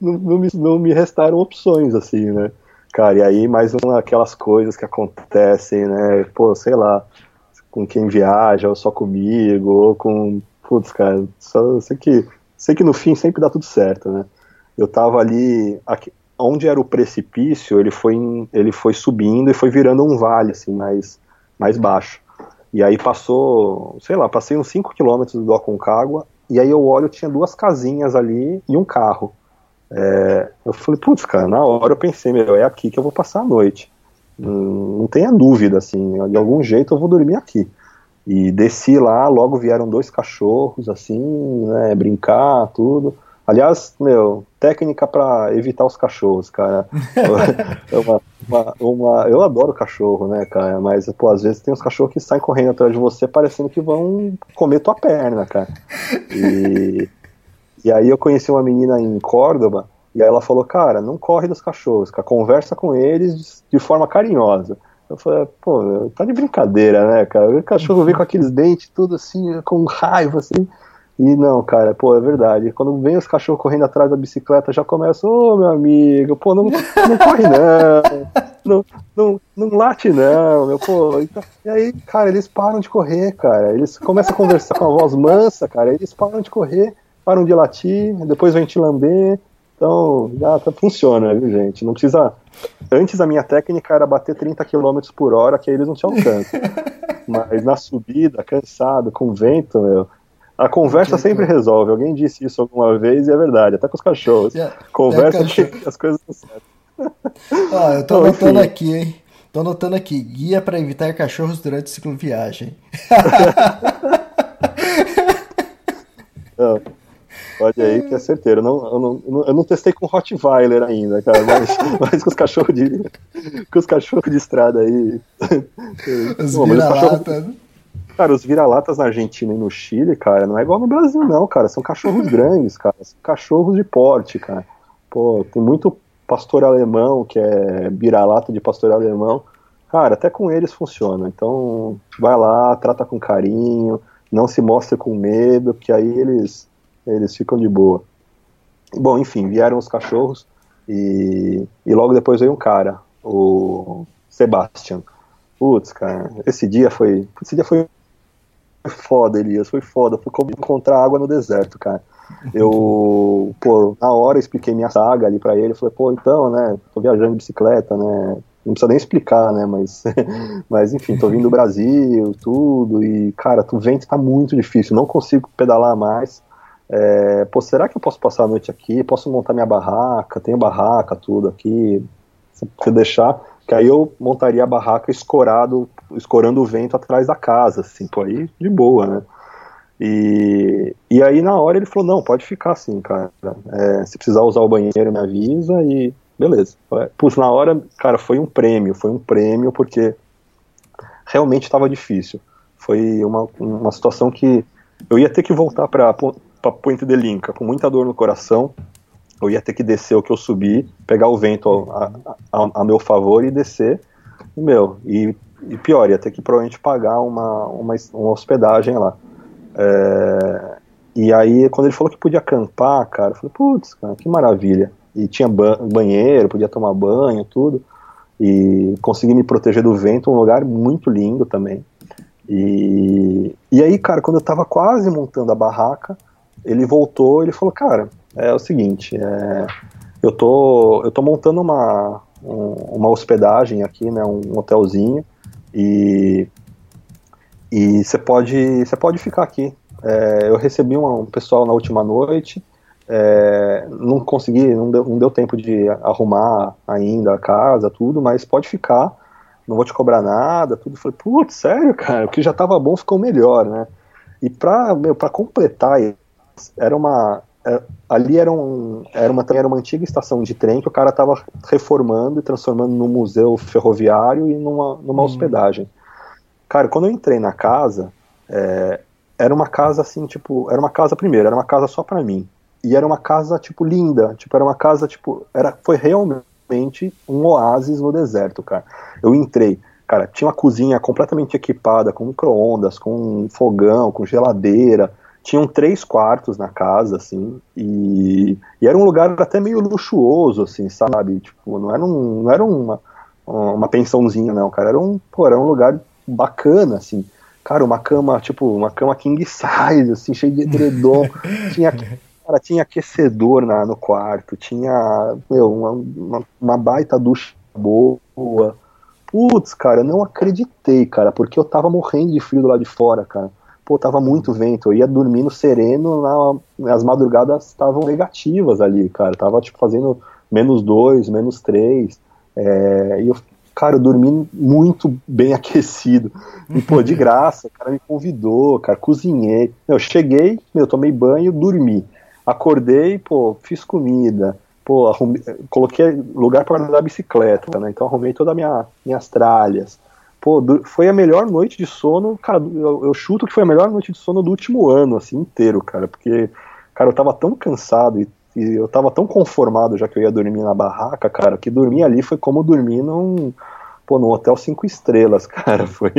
não, não, me, não me restaram opções, assim, né? Cara, e aí mais uma aquelas coisas que acontecem, né? Pô, sei lá, com quem viaja, ou só comigo, ou com. Putz, cara, só sei que, sei que no fim sempre dá tudo certo, né? Eu tava ali. Aqui, onde era o precipício, ele foi, ele foi subindo e foi virando um vale, assim, mais, mais baixo. E aí passou, sei lá, passei uns 5 quilômetros do Aconcagua, e aí eu olho, tinha duas casinhas ali e um carro. É, eu falei, putz, cara, na hora eu pensei, meu, é aqui que eu vou passar a noite. Hum, não tenha dúvida, assim, de algum jeito eu vou dormir aqui. E desci lá, logo vieram dois cachorros, assim, né, brincar, tudo. Aliás, meu, técnica para evitar os cachorros, cara. é uma, uma, uma, eu adoro cachorro, né, cara? Mas, pô, às vezes tem uns cachorros que saem correndo atrás de você parecendo que vão comer tua perna, cara. E, e aí eu conheci uma menina em Córdoba e aí ela falou, cara, não corre dos cachorros, cara, conversa com eles de forma carinhosa. Eu falei, pô, tá de brincadeira, né, cara? O cachorro vem com aqueles dentes tudo assim, com raiva, assim. E não, cara, pô, é verdade. Quando vem os cachorros correndo atrás da bicicleta, já começa, ô oh, meu amigo, pô, não, não corre não, não, não, não late não, meu, pô. E aí, cara, eles param de correr, cara. Eles começam a conversar com a voz mansa, cara, eles param de correr, param de latir, depois vem te lamber. Então, já tá, funciona, viu, gente? Não precisa. Antes a minha técnica era bater 30 km por hora, que aí eles não te alcançam. Mas na subida, cansado, com vento, meu, a conversa sempre resolve. Alguém disse isso alguma vez e é verdade, até com os cachorros. Yeah, conversa que as coisas estão certas. Ó, eu tô anotando aqui, hein? Tô anotando aqui, guia para evitar cachorros durante cicloviagem. não, pode aí que é certeiro. Eu não, eu não, eu não testei com Rottweiler ainda, cara, mas, mas com os cachorros de. com os cachorros de estrada aí. Os né? Cara, os vira-latas na Argentina e no Chile, cara, não é igual no Brasil, não, cara. São cachorros grandes, cara. São cachorros de porte, cara. Pô, tem muito pastor alemão, que é vira-lata de pastor alemão. Cara, até com eles funciona. Então, vai lá, trata com carinho, não se mostre com medo, que aí eles, eles ficam de boa. Bom, enfim, vieram os cachorros e, e logo depois veio um cara, o Sebastian. Putz, cara, esse dia foi. Esse dia foi foda, Elias, foi foda. Foi como encontrar água no deserto, cara. Eu, pô, na hora expliquei minha saga ali para ele. Falei, pô, então, né, tô viajando de bicicleta, né. Não precisa nem explicar, né, mas, mas enfim, tô vindo do Brasil, tudo, e, cara, o vento tá muito difícil, não consigo pedalar mais. É, pô, será que eu posso passar a noite aqui? Posso montar minha barraca? Tenho barraca, tudo aqui. Se você deixar, que aí eu montaria a barraca escorado, escorando o vento atrás da casa, assim, pô, aí de boa, né? E, e aí na hora ele falou, não, pode ficar assim, cara. É, se precisar usar o banheiro, me avisa e beleza. Putz, na hora, cara, foi um prêmio, foi um prêmio porque realmente estava difícil. Foi uma, uma situação que eu ia ter que voltar para Puente de Linca com muita dor no coração, eu ia ter que descer o que eu subi, pegar o vento a, a, a meu favor e descer, meu, e, e, pior, ia ter que provavelmente pagar uma, uma, uma hospedagem lá. É, e aí, quando ele falou que podia acampar, cara, eu falei, putz, que maravilha. E tinha ba banheiro, podia tomar banho, tudo. E consegui me proteger do vento, um lugar muito lindo também. E, e aí, cara, quando eu tava quase montando a barraca, ele voltou, ele falou, cara, é o seguinte, é, eu, tô, eu tô montando uma, um, uma hospedagem aqui, né, um hotelzinho, e e você pode, você pode ficar aqui. É, eu recebi um, um, pessoal na última noite, é, não consegui, não deu, não deu tempo de arrumar ainda a casa, tudo, mas pode ficar, não vou te cobrar nada, tudo. falei, putz, sério, cara, o que já tava bom ficou melhor, né? E pra, meu, pra completar, era uma, ali era, um, era, uma, era uma antiga estação de trem que o cara estava reformando e transformando num museu ferroviário e numa, numa hum. hospedagem. Cara, quando eu entrei na casa, é, era uma casa assim, tipo, era uma casa primeiro, era uma casa só para mim. E era uma casa, tipo, linda, tipo, era uma casa, tipo, era, foi realmente um oásis no deserto, cara. Eu entrei, cara, tinha uma cozinha completamente equipada, com micro-ondas, com fogão, com geladeira, tinham três quartos na casa, assim, e, e, era um lugar até meio luxuoso, assim, sabe? Tipo, não era, um, não era uma, uma pensãozinha, não, cara, era um, pô, era um lugar bacana, assim. Cara, uma cama, tipo, uma cama king size, assim, cheia de edredom, tinha, cara, tinha aquecedor na, no quarto, tinha, meu, uma, uma, uma baita ducha boa. Putz, cara, eu não acreditei, cara, porque eu tava morrendo de frio do lado de fora, cara pô, tava muito vento, eu ia dormindo sereno, na, as madrugadas estavam negativas ali, cara, tava tipo fazendo menos dois, menos três, é, e eu, cara, eu dormi muito bem aquecido, e pô, de graça, o cara me convidou, cara, cozinhei, eu cheguei, meu, tomei banho, dormi, acordei, pô, fiz comida, pô, arrumei, coloquei lugar para andar bicicleta, né? Então arrumei todas minha, minhas tralhas. Pô, foi a melhor noite de sono, cara, eu, eu, chuto que foi a melhor noite de sono do último ano, assim, inteiro, cara, porque, cara, eu tava tão cansado e, e eu tava tão conformado já que eu ia dormir na barraca, cara, que dormir ali foi como dormir num, pô, num hotel cinco estrelas, cara, foi,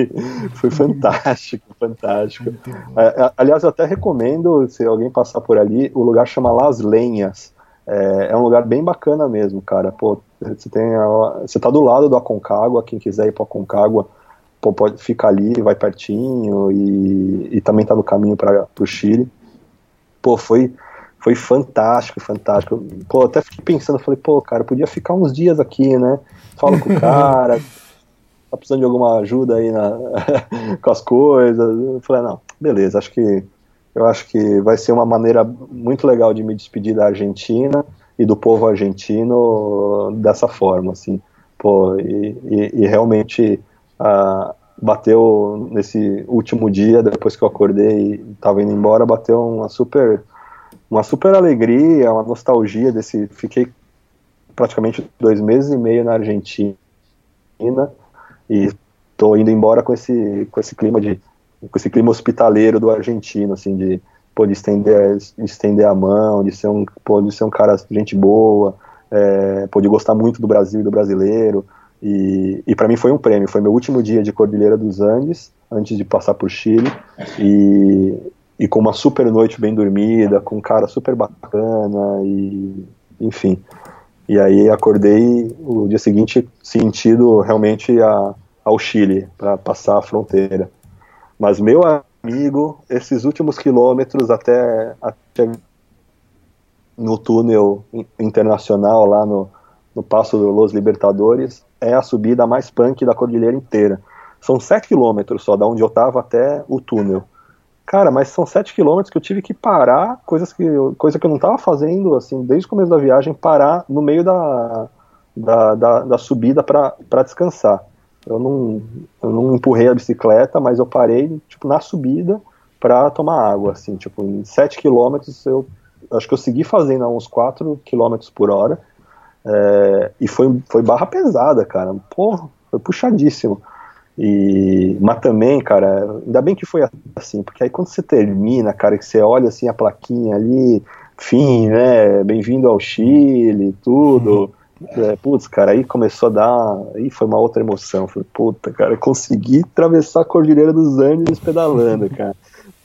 foi fantástico, fantástico. Aliás, eu até recomendo, se alguém passar por ali, o lugar chama Las Lenhas, é, é, um lugar bem bacana mesmo, cara. Pô, você tem você tá do lado do Aconcagua, quem quiser ir para Aconcagua, pô, pode ficar ali, vai pertinho e, e também tá no caminho para o Chile. Pô, foi foi fantástico, fantástico. Pô, até fiquei pensando, falei, pô, cara, podia ficar uns dias aqui, né? Fala com o cara, tá precisando de alguma ajuda aí na, com as coisas. Eu falei, não, beleza, acho que eu acho que vai ser uma maneira muito legal de me despedir da Argentina e do povo argentino dessa forma, assim. Pô, e, e, e realmente bateu nesse último dia, depois que eu acordei e estava indo embora, bateu uma super, uma super alegria, uma nostalgia desse. Fiquei praticamente dois meses e meio na Argentina e estou indo embora com esse, com esse clima de com esse clima hospitaleiro do argentino, assim, de, pô, de estender, de estender a mão, de ser um, pô, de ser um cara gente boa, é, gostar muito do Brasil e do brasileiro. E, e para mim foi um prêmio. Foi meu último dia de Cordilheira dos Andes, antes de passar por Chile. E, e com uma super noite bem dormida, com um cara super bacana, e enfim. E aí acordei o dia seguinte sentido realmente a, ao Chile, para passar a fronteira. Mas, meu amigo, esses últimos quilômetros até, até no túnel internacional, lá no, no Passo dos Libertadores, é a subida mais punk da cordilheira inteira. São 7 quilômetros só, da onde eu tava até o túnel. Cara, mas são 7 quilômetros que eu tive que parar, coisas que coisa que eu não tava fazendo, assim, desde o começo da viagem, parar no meio da, da, da, da subida para descansar. Eu não, eu não empurrei a bicicleta, mas eu parei tipo, na subida para tomar água. Assim, tipo, em 7 km eu acho que eu segui fazendo a uns 4 km por hora. É, e foi, foi barra pesada, cara. Porra, foi puxadíssimo. E, mas também, cara, ainda bem que foi assim, porque aí quando você termina, cara, que você olha assim a plaquinha ali, fim, né? Bem-vindo ao Chile, tudo. Uhum. É, putz, cara, aí começou a dar. Aí foi uma outra emoção. Falei, puta, cara, consegui atravessar a Cordilheira dos Andes pedalando, cara.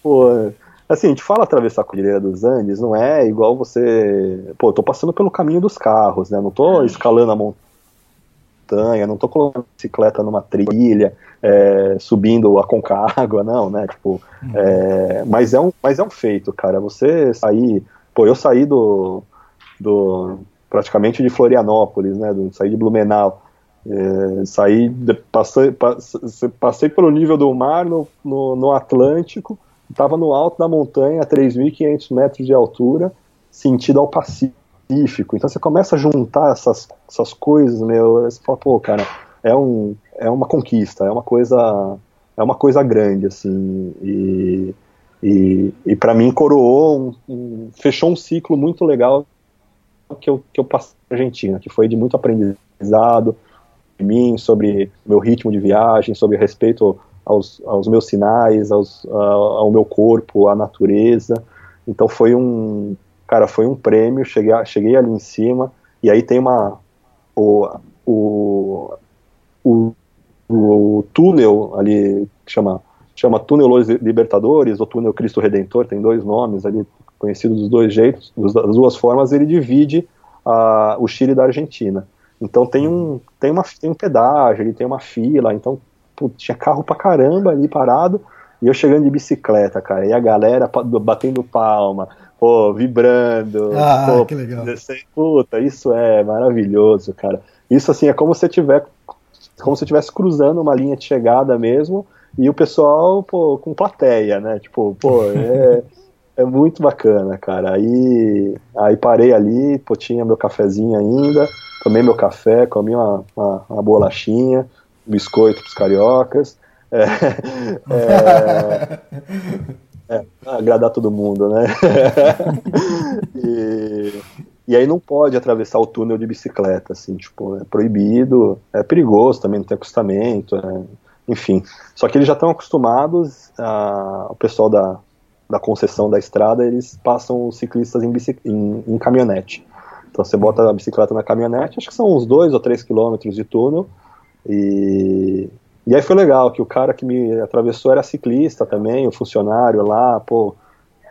Pô, assim, a gente fala atravessar a Cordilheira dos Andes, não é igual você. Pô, eu tô passando pelo caminho dos carros, né? Não tô escalando a montanha, não tô colocando bicicleta numa trilha, é, subindo a Concagua, não, né? Tipo, é, mas, é um, mas é um feito, cara. Você sair. Pô, eu saí do. do praticamente de Florianópolis, né, do, saí de Blumenau, é, saí, passei, passei pelo nível do mar no, no, no Atlântico, estava no alto da montanha, a 3.500 metros de altura, sentido ao Pacífico. Então você começa a juntar essas, essas coisas, meu, você fala, pô, cara, é, um, é uma conquista, é uma coisa é uma coisa grande, assim, e, e, e para mim coroou, um, um, fechou um ciclo muito legal que eu, que eu passei na Argentina, que foi de muito aprendizado de mim, sobre meu ritmo de viagem, sobre respeito aos, aos meus sinais, aos, ao meu corpo, à natureza. Então foi um, cara, foi um prêmio, cheguei, cheguei ali em cima, e aí tem uma, o, o, o, o túnel ali, que chama, chama Túnel Los Libertadores, ou Túnel Cristo Redentor, tem dois nomes ali, conhecido dos dois jeitos, das duas formas, ele divide a, o Chile da Argentina. Então tem um, tem, uma, tem um pedágio, ele tem uma fila, então putz, tinha carro pra caramba ali parado, e eu chegando de bicicleta, cara, e a galera batendo palma, pô, vibrando, ah, pô, que legal. Puta, isso é maravilhoso, cara. Isso assim é como se tiver como se estivesse cruzando uma linha de chegada mesmo, e o pessoal, pô, com plateia, né? Tipo, pô, é é muito bacana, cara. Aí, aí parei ali, pô, tinha meu cafezinho ainda, tomei meu café, comi uma, uma, uma bolachinha, biscoito pros cariocas. É, é, É, agradar todo mundo, né? e, e aí não pode atravessar o túnel de bicicleta, assim, tipo, é proibido, é perigoso também, não tem acostamento, é, enfim. Só que eles já estão acostumados, a, o pessoal da, da concessão da estrada, eles passam os ciclistas em, em, em caminhonete. Então você bota a bicicleta na caminhonete, acho que são uns dois ou três quilômetros de túnel, e, e aí foi legal, que o cara que me atravessou era ciclista também, o funcionário lá, pô,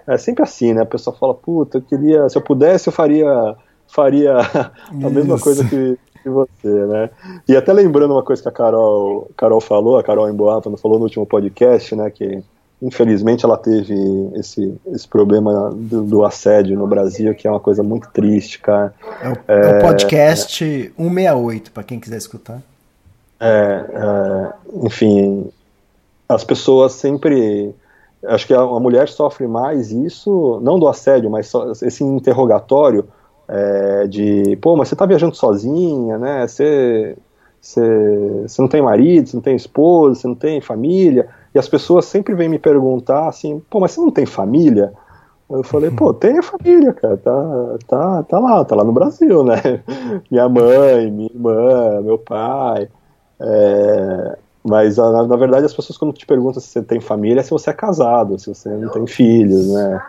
é sempre assim, né? A pessoa fala, puta, eu queria, se eu pudesse, eu faria, faria a mesma coisa que, que você, né? E até lembrando uma coisa que a Carol, Carol falou, a Carol Emboapa falou no último podcast, né? Que infelizmente ela teve esse, esse problema do, do, assédio no Brasil, que é uma coisa muito triste, cara. É o, é, é o podcast é, 168, para quem quiser escutar. É, é, enfim, as pessoas sempre acho que a, a, mulher sofre mais isso, não do assédio, mas só, esse interrogatório é, de, pô, mas você tá viajando sozinha, né? Você, você, você não tem marido, você não tem esposa, você não tem família, e as pessoas sempre vêm me perguntar assim, pô, mas você não tem família? Eu falei, pô, tenho família, cara, tá, tá, tá lá, tá lá no Brasil, né? Minha mãe, minha irmã, meu pai. É, mas na, na, verdade as pessoas quando te perguntam se você tem família, é se você é casado, se você não tem filhos, né?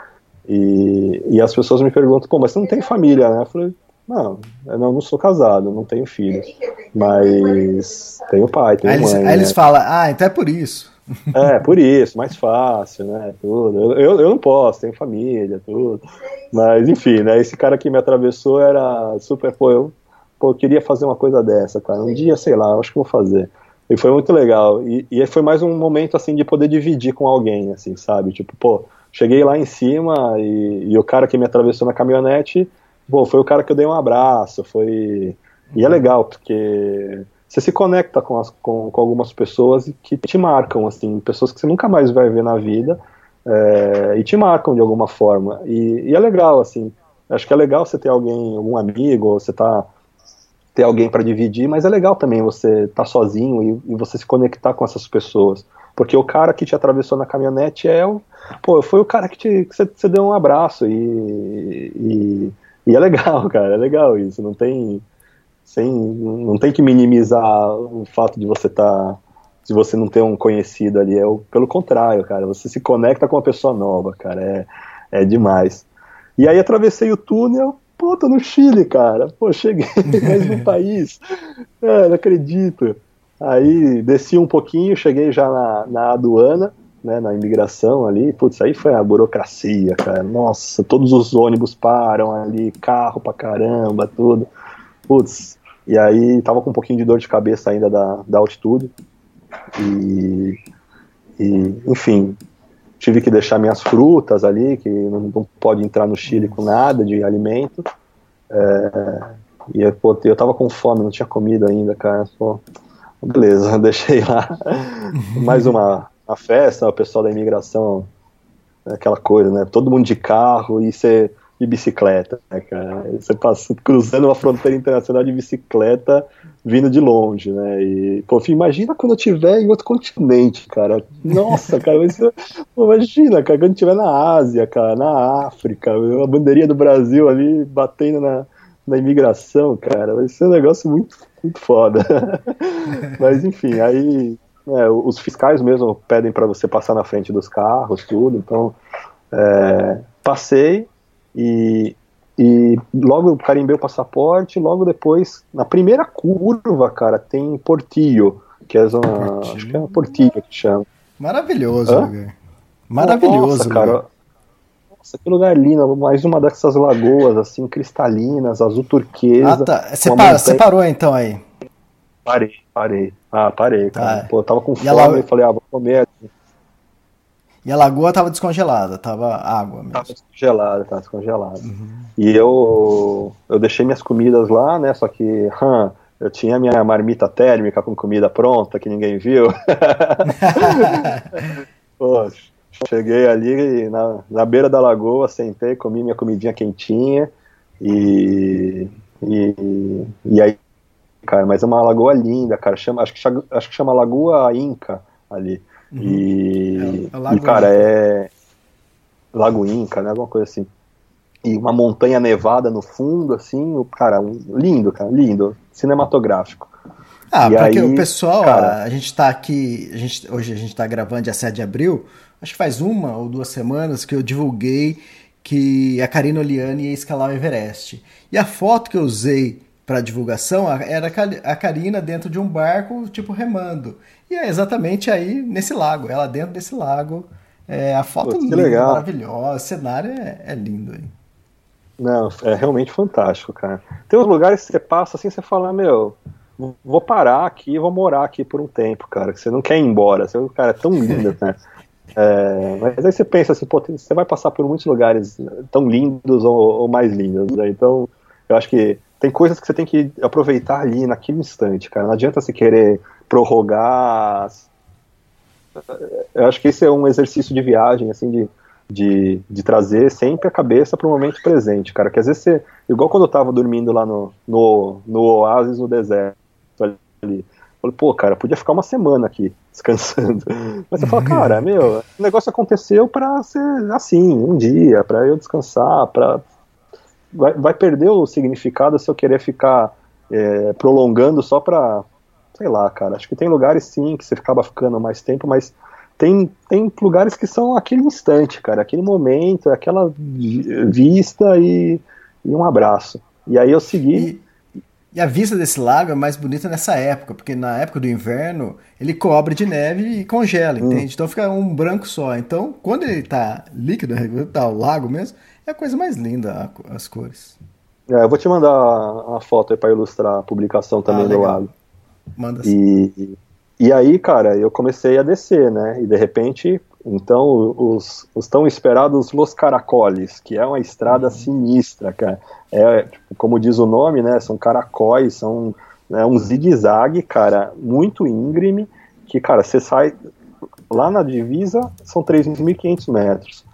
E, e as pessoas me perguntam, pô, mas você não tem família, né? Eu falei, não, eu não, não sou casado, não tenho filhos. Mas tenho pai, tenho aí mãe. Eles, né? Aí eles falam, ah, então é por isso. É, por isso, mais fácil, né? Tudo. Eu, eu não posso, tenho família, tudo. Mas enfim, né? Esse cara que me atravessou era super, pô, eu, pô, eu queria fazer uma coisa dessa, cara. Um dia, sei lá, acho que vou fazer. E foi muito legal. E, e foi mais um momento, assim, de poder dividir com alguém, assim, sabe? Tipo, pô, cheguei lá em cima e, e o cara que me atravessou na caminhonete, pô, foi o cara que eu dei um abraço, foi... E é legal, porque você se conecta com, as, com, com, algumas pessoas que te marcam, assim, pessoas que você nunca mais vai ver na vida é, e te marcam de alguma forma. E, e, é legal, assim, acho que é legal você ter alguém, algum amigo, ou você tá ter alguém para dividir, mas é legal também você estar tá sozinho e, e, você se conectar com essas pessoas. Porque o cara que te atravessou na caminhonete é o. Pô, foi o cara que, te, que você, você deu um abraço e, e, e, é legal, cara, é legal isso. Não tem. Sem, não tem que minimizar o fato de você estar. Tá, se você não ter um conhecido ali. É o, pelo contrário, cara. Você se conecta com uma pessoa nova, cara. É, é demais. E aí atravessei o túnel, pô, tô no Chile, cara. Pô, cheguei mais no país. É, não acredito. Aí desci um pouquinho, cheguei já na, na aduana, né, na imigração ali. Putz, aí foi a burocracia, cara. Nossa, todos os ônibus param ali, carro pra caramba, tudo. Putz, e aí tava com um pouquinho de dor de cabeça ainda da, da altitude. E, e enfim, tive que deixar minhas frutas ali, que não, não pode entrar no Chile com nada de alimento. É, e pô, eu tava com fome, não tinha comida ainda, cara. Pô, beleza, deixei lá. Mais uma, uma festa, o pessoal da imigração, aquela coisa, né? Todo mundo de carro e você de bicicleta, né, cara? Você passa cruzando uma fronteira internacional de bicicleta vindo de longe, né? E, pô, imagina quando eu estiver em outro continente, cara. Nossa, cara, pô, imagina, cara, quando eu estiver na Ásia, cara, na África, a bandeirinha do Brasil ali batendo na, na imigração, cara, vai ser um negócio muito, muito foda. Mas, enfim, aí é, os fiscais mesmo pedem para você passar na frente dos carros, tudo, então é, passei, e, e logo carimbei o passaporte, logo depois, na primeira curva, cara, tem Portillo, que é uma, acho que é Portillo que chama. Maravilhoso, lugar. Maravilhoso, Nossa, cara. Nossa, que lugar lindo, mais uma dessas lagoas, assim, cristalinas, azul turquesa. Ah, tá. Você, par, montanha... parou então aí? Parei, parei. Ah, parei, cara. Ah, Pô, eu tava com fome e falei, ah, vou comer aqui. E a lagoa estava descongelada, estava água mesmo. Tava descongelada, tava descongelada. Uhum. E eu, eu deixei minhas comidas lá, né? Só que hum, eu tinha minha marmita térmica com comida pronta que ninguém viu. Pô, cheguei ali na, na beira da lagoa, sentei, comi minha comidinha quentinha e, e, e aí, cara, mas é uma lagoa linda, cara. Chama, acho, que, acho que chama Lagoa Inca ali. Uhum. E, é, e, cara, é, Lago Inca, né? Alguma coisa assim. E uma montanha nevada no fundo, assim, o cara, lindo, cara, lindo, cinematográfico. Ah, E porque aí, o pessoal, cara- a gente tá aqui, a gente, hoje a gente tá gravando dia 7 de abril, acho que faz uma ou duas semanas que eu divulguei que a Karina Oliani ia escalar o Everest. E a foto que eu usei para divulgação era a Ka- a Karina dentro de um barco, tipo remando. E é exatamente aí nesse lago, ela dentro desse lago. É, a foto Pô, linda, legal. maravilhosa, o cenário é, é lindo aí. Não, é realmente fantástico, cara. Tem uns lugares que você passa assim, você fala, meu, vou parar aqui, vou morar aqui por um tempo, cara. que Você não quer ir embora. Você, cara, é tão lindo, né? É, mas aí você pensa assim, pô, você vai passar por muitos lugares tão lindos ou, ou mais lindos, né? Então, eu acho que tem coisas que você tem que aproveitar ali naquele instante, cara. Não adianta você querer prorrogar. Eu acho que esse é um exercício de viagem, assim, de, de, de trazer sempre a cabeça para o momento presente, cara. Que às vezes você. Igual quando eu tava dormindo lá no, no, no oásis no deserto ali. Falei, pô, cara, podia ficar uma semana aqui descansando. Mas você fala, cara, meu, o negócio aconteceu para ser assim, um dia, para eu descansar, para vai, vai perder o significado se eu querer ficar é, prolongando só pra. Sei lá, cara. Acho que tem lugares sim que você acaba ficando mais tempo, mas tem, tem lugares que são aquele instante, cara, aquele momento, aquela vi- vista e, e um abraço. E aí eu segui. E, e a vista desse lago é mais bonita nessa época, porque na época do inverno ele cobre de neve e congela, Hum. entende? Então fica um branco só. Então, quando ele tá líquido, tá o lago mesmo, é a coisa mais linda as cores. É, eu vou te mandar a, a foto pra ilustrar a publicação também Ah, do lago. Manda. E, e aí, cara, eu comecei a descer, né? E de repente, então, os, os tão esperados Los Caracoles, que é uma estrada sinistra, cara. É, tipo, como diz o nome, né? São caracóis, são né, um zigue-zague, cara, muito íngreme, que, cara, você sai lá na divisa, são 3.500 metros.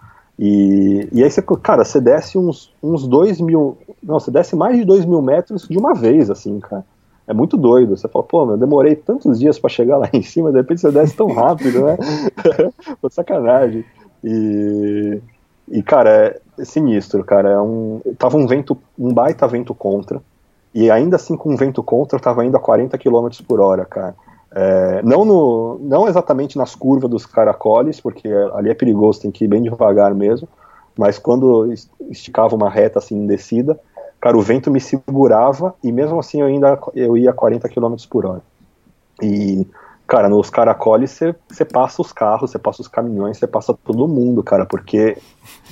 E, e aí você, cara, você desce uns, uns 2 mil, não, você desce mais de 2 mil metros de uma vez, assim, cara. É muito doido. Você fala, pô, meu, eu demorei tantos dias pra chegar lá em cima, de repente você desce tão rápido, né? Pô, sacanagem. E, e, cara, é sinistro, cara. É um, tava um vento, um baita vento contra. E ainda assim, com um vento contra, eu tava indo a 40 km por hora, cara. É, não, no, não exatamente nas curvas dos caracoles, porque ali é perigoso, tem que ir bem devagar mesmo. Mas quando es- esticava uma reta assim descida, cara, o vento me segurava e mesmo assim eu ainda eu ia a 40 km por hora. E, cara, nos caracoles você passa os carros, você passa os caminhões, você passa todo mundo, cara, porque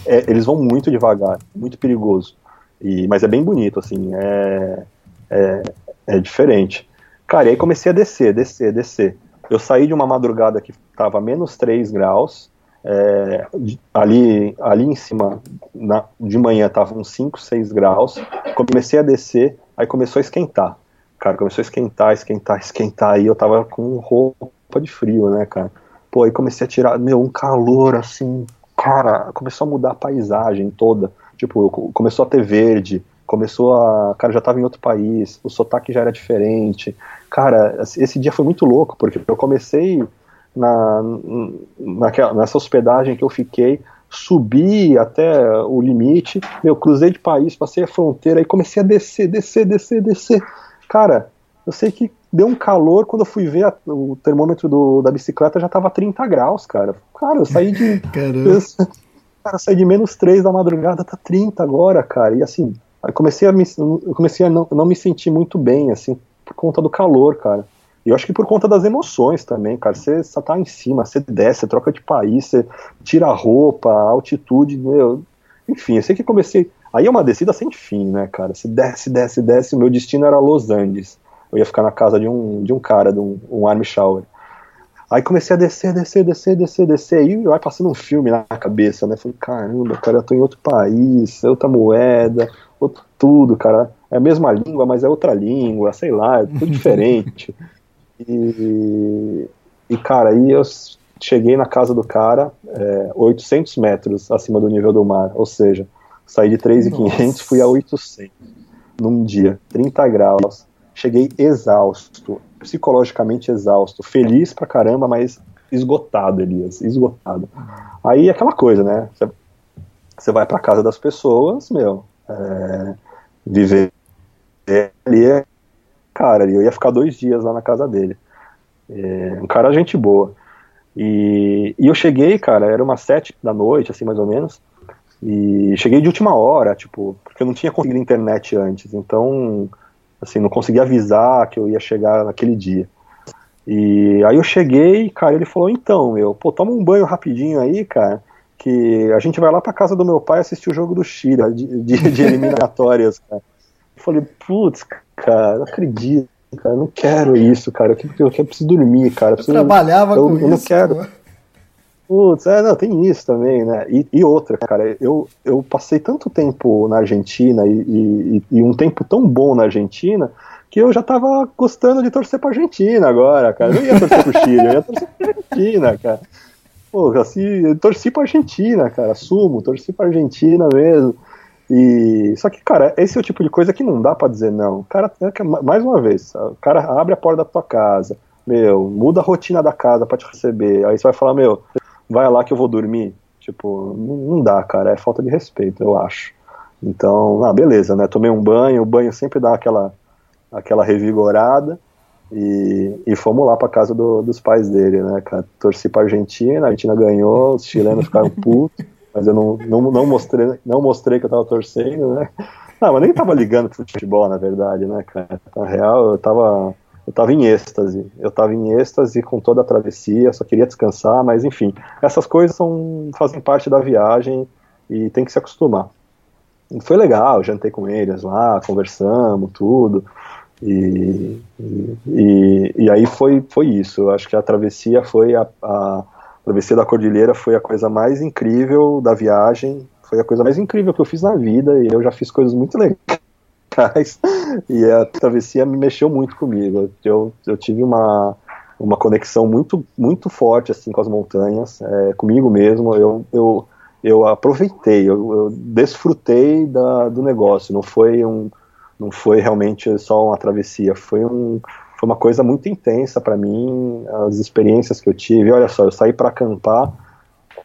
é, eles vão muito devagar, muito perigoso. E, mas é bem bonito, assim, é, é, é diferente. Cara, e aí comecei a descer, descer, descer. Eu saí de uma madrugada que tava menos 3 graus, é, ali, ali em cima, na- de manhã tava uns 5, 6 graus. Comecei a descer, aí começou a esquentar. Cara, começou a esquentar, esquentar, esquentar. Aí eu tava com roupa de frio, né, cara? Pô, aí comecei a tirar, meu, um calor assim. Cara, começou a mudar a paisagem toda. Tipo, co- começou a ter verde, começou a. Cara, já tava em outro país, o sotaque já era diferente. Cara, esse esse dia foi muito louco, porque eu comecei na, naquela, nessa hospedagem que eu fiquei, subi até o limite, meu, cruzei de país, passei a fronteira e comecei a descer, descer, descer, descer. Cara, eu sei que deu um calor quando eu fui ver a- o termômetro do- da bicicleta já tava 30 graus, cara. Cara, eu saí de. Caramba. eu, cara, eu saí de menos 3 da madrugada, tá 30 agora, cara. E assim, aí comecei a me, comecei a não, não me sentir muito bem, assim, por conta do calor, cara. E eu acho que por conta das emoções também, cara. Você só tá em cima, você desce, você troca de país, você tira a roupa, a altitude, meu. Enfim, eu sei que comecei. Aí é uma descida sem fim, né, cara? Você desce, desce, desce. O meu destino era Los Angeles. Eu ia ficar na casa de um, de um cara, de um, um army shower. Aí comecei a descer, descer, descer, descer, descer. Aí vai passando um filme na cabeça, né? Falei, caramba, cara, eu tô em outro país, outra moeda, outro tudo, cara. É a mesma língua, mas é outra língua, sei lá, é tudo diferente. E, e cara, aí eu cheguei na casa do cara, é, 800 metros acima do nível do mar, ou seja, saí de 3.500 fui a 800 num dia, 30 graus. Cheguei exausto, psicologicamente exausto, feliz pra caramba, mas esgotado, Elias, esgotado. Aí aquela coisa, né? Você vai para casa das pessoas, meu, é, viver ali cara, eu ia ficar dois dias lá na casa dele. É, um cara gente boa. E, e eu cheguei, cara, era umas sete da noite, assim, mais ou menos. E cheguei de última hora, tipo, porque eu não tinha conseguido internet antes, então, assim, não consegui avisar que eu ia chegar naquele dia. E aí eu cheguei, cara, ele falou, então, meu, pô, toma um banho rapidinho aí, cara, que a gente vai lá pra casa do meu pai assistir o jogo do Chile, de, de, de eliminatórias, cara. Eu falei, putz, cara, não acredito, cara, eu não quero isso, cara, eu, eu, eu preciso dormir, cara. Eu, preciso, eu trabalhava eu, com eu isso. não quero. Pô. Putz, é, não, tem isso também, né? E, e, outra, cara, eu, eu passei tanto tempo na Argentina e, e, e, um tempo tão bom na Argentina que eu já tava gostando de torcer pra Argentina agora, cara. Eu não ia torcer pro Chile, eu ia torcer pra Argentina, cara. Pô, assim, torci pra Argentina, cara, assumo, torci pra Argentina mesmo. E só que, cara, esse é o tipo de coisa que não dá para dizer não. O cara, mais uma vez, o cara abre a porta da tua casa, meu, muda a rotina da casa para te receber. Aí você vai falar, meu, vai lá que eu vou dormir. Tipo, não dá, cara, é falta de respeito, eu acho. Então, ah, beleza, né? Tomei um banho, o banho sempre dá aquela, aquela revigorada. E, e fomos lá para casa do, dos pais dele, né, cara? Torci pra Argentina, a Argentina ganhou, os chilenos ficaram putos, mas eu não, não, não, mostrei, não mostrei que eu tava torcendo, né? Não, mas nem tava ligando pro futebol, na verdade, né, cara? Na real, eu tava eu estava em êxtase. Eu estava em êxtase com toda a travessia, só queria descansar, mas enfim, essas coisas são, fazem parte da viagem e tem que se acostumar. E foi legal, jantei com eles lá, conversamos, tudo. E, e, e, aí foi, foi isso. Eu acho que a travessia foi a, a, travessia da cordilheira foi a coisa mais incrível da viagem, foi a coisa mais incrível que eu fiz na vida e eu já fiz coisas muito legais e a travessia me mexeu muito comigo. Eu, eu tive uma, uma conexão muito, muito forte assim com as montanhas, é, comigo mesmo. Eu, eu, eu aproveitei, eu, eu desfrutei da, do negócio. Não foi um, não foi realmente só uma travessia. Foi um, foi uma coisa muito intensa para mim. As experiências que eu tive. Olha só, eu saí para acampar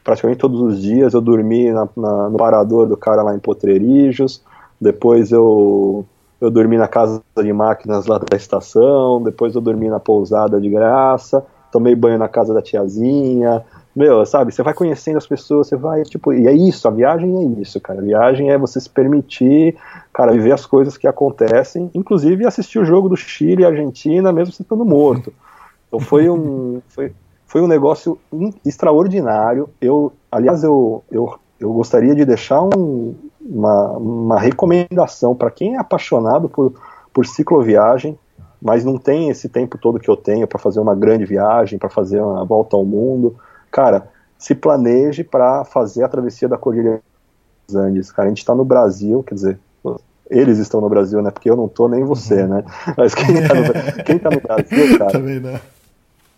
praticamente todos os dias. Eu dormi na, na, no parador do cara lá em Potreirijos depois eu, eu dormi na casa de máquinas lá da estação, depois eu dormi na pousada de graça, tomei banho na casa da tiazinha. Meu, sabe, você vai conhecendo as pessoas, você vai, tipo, e é isso, a viagem é isso, cara. A viagem é você se permitir, cara, viver as coisas que acontecem, inclusive assistir o jogo do Chile e Argentina, mesmo você estando morto. Então foi um, foi, foi um negócio extraordinário. Eu, aliás, eu, eu, eu gostaria de deixar um, uma, uma recomendação para quem é apaixonado por, por cicloviagem, mas não tem esse tempo todo que eu tenho para fazer uma grande viagem, para fazer uma volta ao mundo. Cara, se planeje para fazer a travessia da Cordilheira dos Andes. Cara, a gente está no Brasil, quer dizer, eles estão no Brasil, né? Porque eu não tô nem você, né? Mas quem está no, quem tá no Brasil, cara.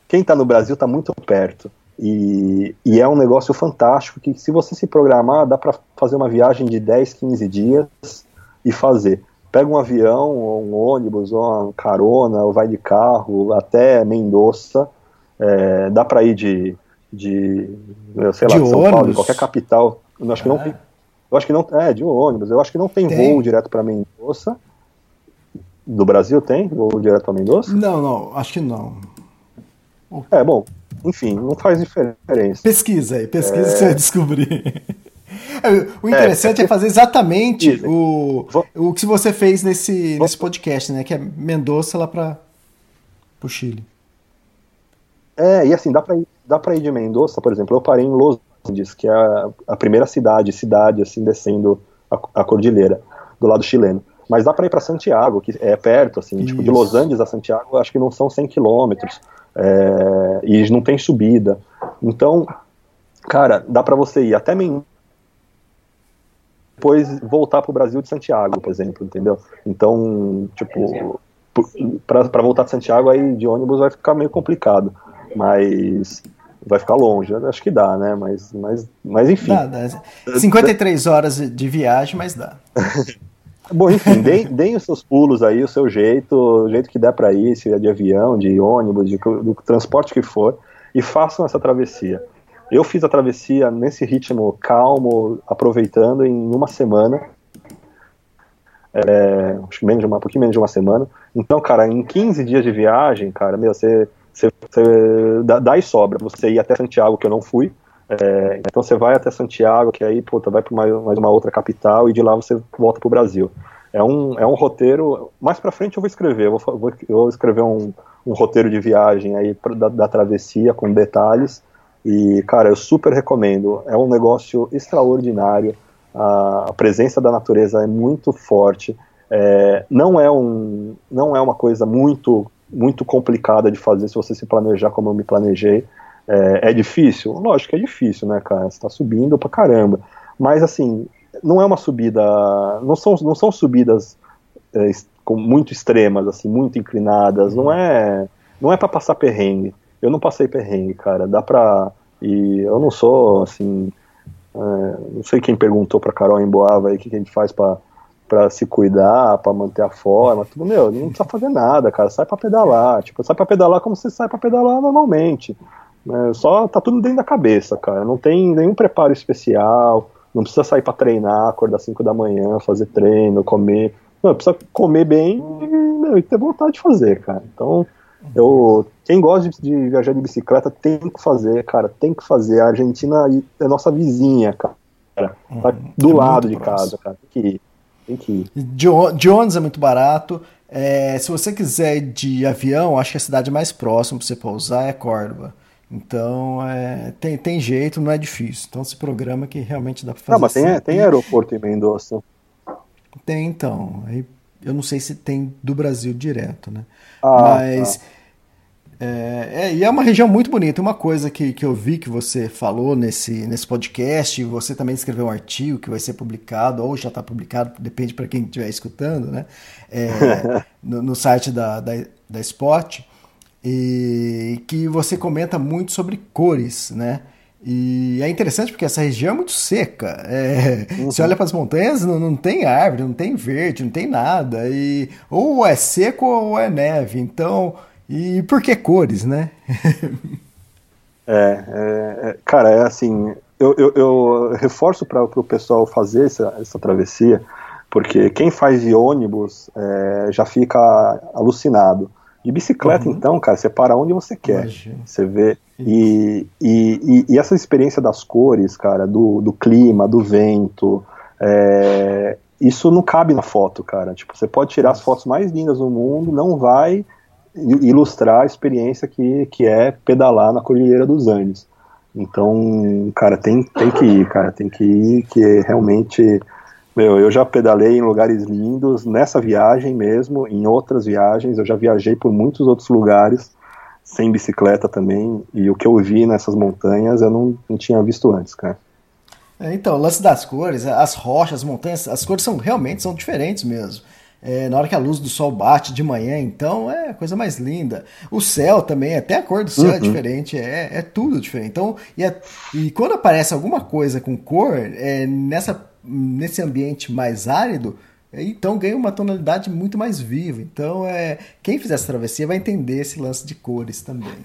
Quem está no Brasil está muito perto. E, e, é um negócio fantástico que, se você se programar, dá para fazer uma viagem de 10, 15 dias e fazer. Pega um avião, ou um ônibus, ou uma carona, ou vai de carro até Mendoza. É, dá para ir de, de, sei lá, de São ônibus. Paulo, de qualquer capital. Eu acho que não tem. Eu acho que não. É, de ônibus. Eu acho que não tem, tem. voo direto para Mendoza. Do Brasil tem voo direto para Mendoza? Não, não, acho que não. É, bom, enfim, não faz diferença. Pesquisa aí, pesquisa é... você vai descobrir. O interessante é, é, fazer exatamente o, o que você fez nesse, nesse podcast, né? Que é Mendoza lá para o Chile. É, e assim, dá para ir, dá pra ir de Mendoza, por exemplo, eu parei em Los Andes, que é a, a primeira cidade, cidade, assim, descendo a, a cordilheira, do lado chileno. Mas dá para ir para Santiago, que é perto, assim, Isso. tipo, de Los Andes a Santiago, acho que não são 100 quilômetros é, e não tem subida. Então, cara, dá para você ir até Mendoza, depois voltar para o Brasil de Santiago, por exemplo, entendeu? Então, tipo, para voltar de Santiago aí de ônibus vai ficar meio complicado, mas vai ficar longe, acho que dá, né? Mas, mas, mas enfim. Dá, dá. 53 horas de viagem, mas dá. Bom, enfim, deem, deem, os seus pulos aí, o seu jeito, o jeito que der para ir, se é de avião, de ônibus, de, do transporte que for, e façam essa travessia. Eu fiz a travessia nesse ritmo calmo, aproveitando em uma semana. É, acho que menos de uma, um pouquinho menos de uma semana. Então, cara, em 15 dias de viagem, cara, meu, você, você, você dá, dá e sobra. Você ir até Santiago, que eu não fui. É, então você vai até Santiago, que aí, puta, vai para mais, mais uma outra capital e de lá você volta pro Brasil. É um, é um roteiro. Mais para frente eu vou escrever. Eu vou, vou, eu vou escrever um, um, roteiro de viagem aí pra, da, da, travessia com detalhes. E, cara, eu super recomendo. É um negócio extraordinário. A, a presença da natureza é muito forte. É, não, é um, não é uma coisa muito, muito complicada de fazer se você se planejar como eu me planejei. É, é difícil? Lógico que é difícil, né, cara? Você tá subindo pra caramba. Mas, assim, não é uma subida. Não são, não são subidas é, muito extremas, assim, muito inclinadas. Não é. Não é para passar perrengue. Eu não passei perrengue, cara. Dá pra. E eu não sou, assim. É, não sei quem perguntou pra Carol em Boava aí o que, que a gente faz pra, pra se cuidar, pra manter a forma. Tudo, meu, não precisa fazer nada, cara. Sai pra pedalar. Tipo, sai pra pedalar como você sai pra pedalar normalmente. É, só tá tudo dentro da cabeça, cara. Não tem nenhum preparo especial. Não precisa sair para treinar, acordar 5 da manhã, fazer treino, comer. Não, precisa comer bem e, meu, e ter vontade de fazer, cara. Então, eu, quem gosta de, de, viajar de bicicleta tem que fazer, cara. Tem que fazer. A Argentina é nossa vizinha, cara. Tá uhum. do é lado de próximo. casa, cara. Tem que ir. Tem que ir. De, de ônibus é muito barato. É, se você quiser ir de avião, acho que a cidade mais próxima para você pousar é Córdoba. Então, é, tem, tem jeito, não é difícil. Então, se programa que realmente dá para fazer. Não, mas tem, tem aeroporto em Mendoza. Tem, então. Aí, eu não sei se tem do Brasil direto, né? Ah, mas. Ah. É, é, e é uma região muito bonita. Uma coisa que, que eu vi que você falou nesse, nesse podcast, você também escreveu um artigo que vai ser publicado, ou já está publicado, depende para quem estiver escutando, né? É, no, no, site da, da, da Spot e que você comenta muito sobre cores, né? E é interessante porque essa região é muito seca. É, uhum. Você olha para as montanhas, não, não tem árvore, não tem verde, não tem nada. E, ou é seco ou é neve. Então, e por que cores, né? é, é, cara, é assim. Eu, eu, eu reforço para o pessoal fazer essa, essa travessia, porque quem faz de ônibus é, já fica alucinado. De bicicleta, uhum. então, cara, você para onde você quer. Imagina. Você vê. E, e, e, essa experiência das cores, cara, do, do clima, do vento, é, isso não cabe na foto, cara. Tipo, você pode tirar as fotos mais lindas do mundo, não vai ilustrar a experiência que, que é pedalar na Cordilheira dos Andes. Então, cara, tem, tem que ir, cara, tem que ir, que é realmente meu, eu já pedalei em lugares lindos, nessa viagem mesmo, em outras viagens, eu já viajei por muitos outros lugares, sem bicicleta também, e o que eu vi nessas montanhas eu não, não tinha visto antes, cara. É, então, o lance das cores, as rochas, as montanhas, as cores são realmente são diferentes mesmo. É, na hora que a luz do sol bate de manhã, então é a coisa mais linda. O céu também, até a cor do céu é uhum. é diferente, é, é tudo diferente. Então, e, é, e quando aparece alguma coisa com cor, é, nessa nesse ambiente mais árido, então ganha uma tonalidade muito mais viva. Então, é, quem fizer essa travessia vai entender esse lance de cores também.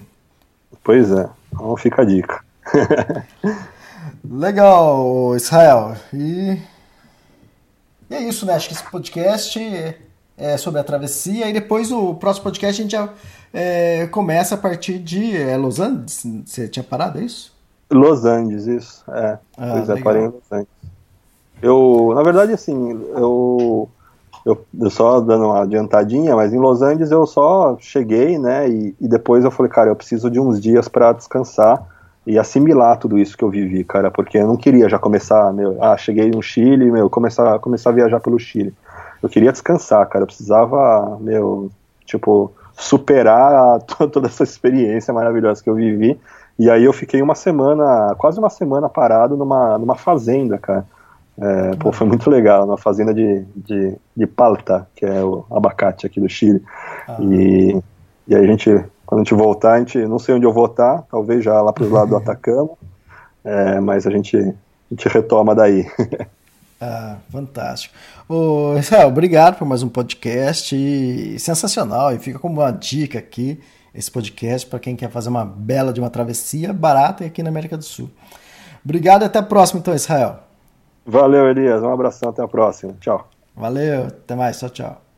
Pois é, então fica a dica. Legal, Israel. E... e, é isso, né? Acho que esse podcast é sobre a travessia e depois o próximo podcast a gente já é, começa a partir de é, Los Andes. Você tinha parado, é isso? Los Andes, isso. É, ah, pois é, parei em Los Andes. Eu, na verdade, assim, eu, eu, eu, só dando uma adiantadinha, mas em Los Angeles eu só cheguei, né, e, e depois eu falei, cara, eu preciso de uns dias para descansar e assimilar tudo isso que eu vivi, cara, porque eu não queria já começar, meu, ah, cheguei no Chile, meu, começar, começar a viajar pelo Chile. Eu queria descansar, cara, eu precisava, meu, tipo, superar toda essa experiência maravilhosa que eu vivi. E aí eu fiquei uma semana, quase uma semana parado numa, numa fazenda, cara é, pô, foi muito legal, na fazenda de, de, de palta, que é o abacate aqui do Chile. Ah. E, e aí a gente, quando a gente voltar, a gente, não sei onde eu vou estar, talvez já lá para os lados do Atacama, é, mas a gente, a gente retoma daí. Ah, fantástico. Ô, Israel, obrigado por mais um podcast sensacional e fica como uma dica aqui. esse podcast para quem quer fazer uma bela de uma travessia barata aqui na América do Sul. Obrigado e até a próxima, então, Israel. Valeu, Elias. Um abração, até a próxima. Tchau. Valeu, até mais. Tchau, tchau.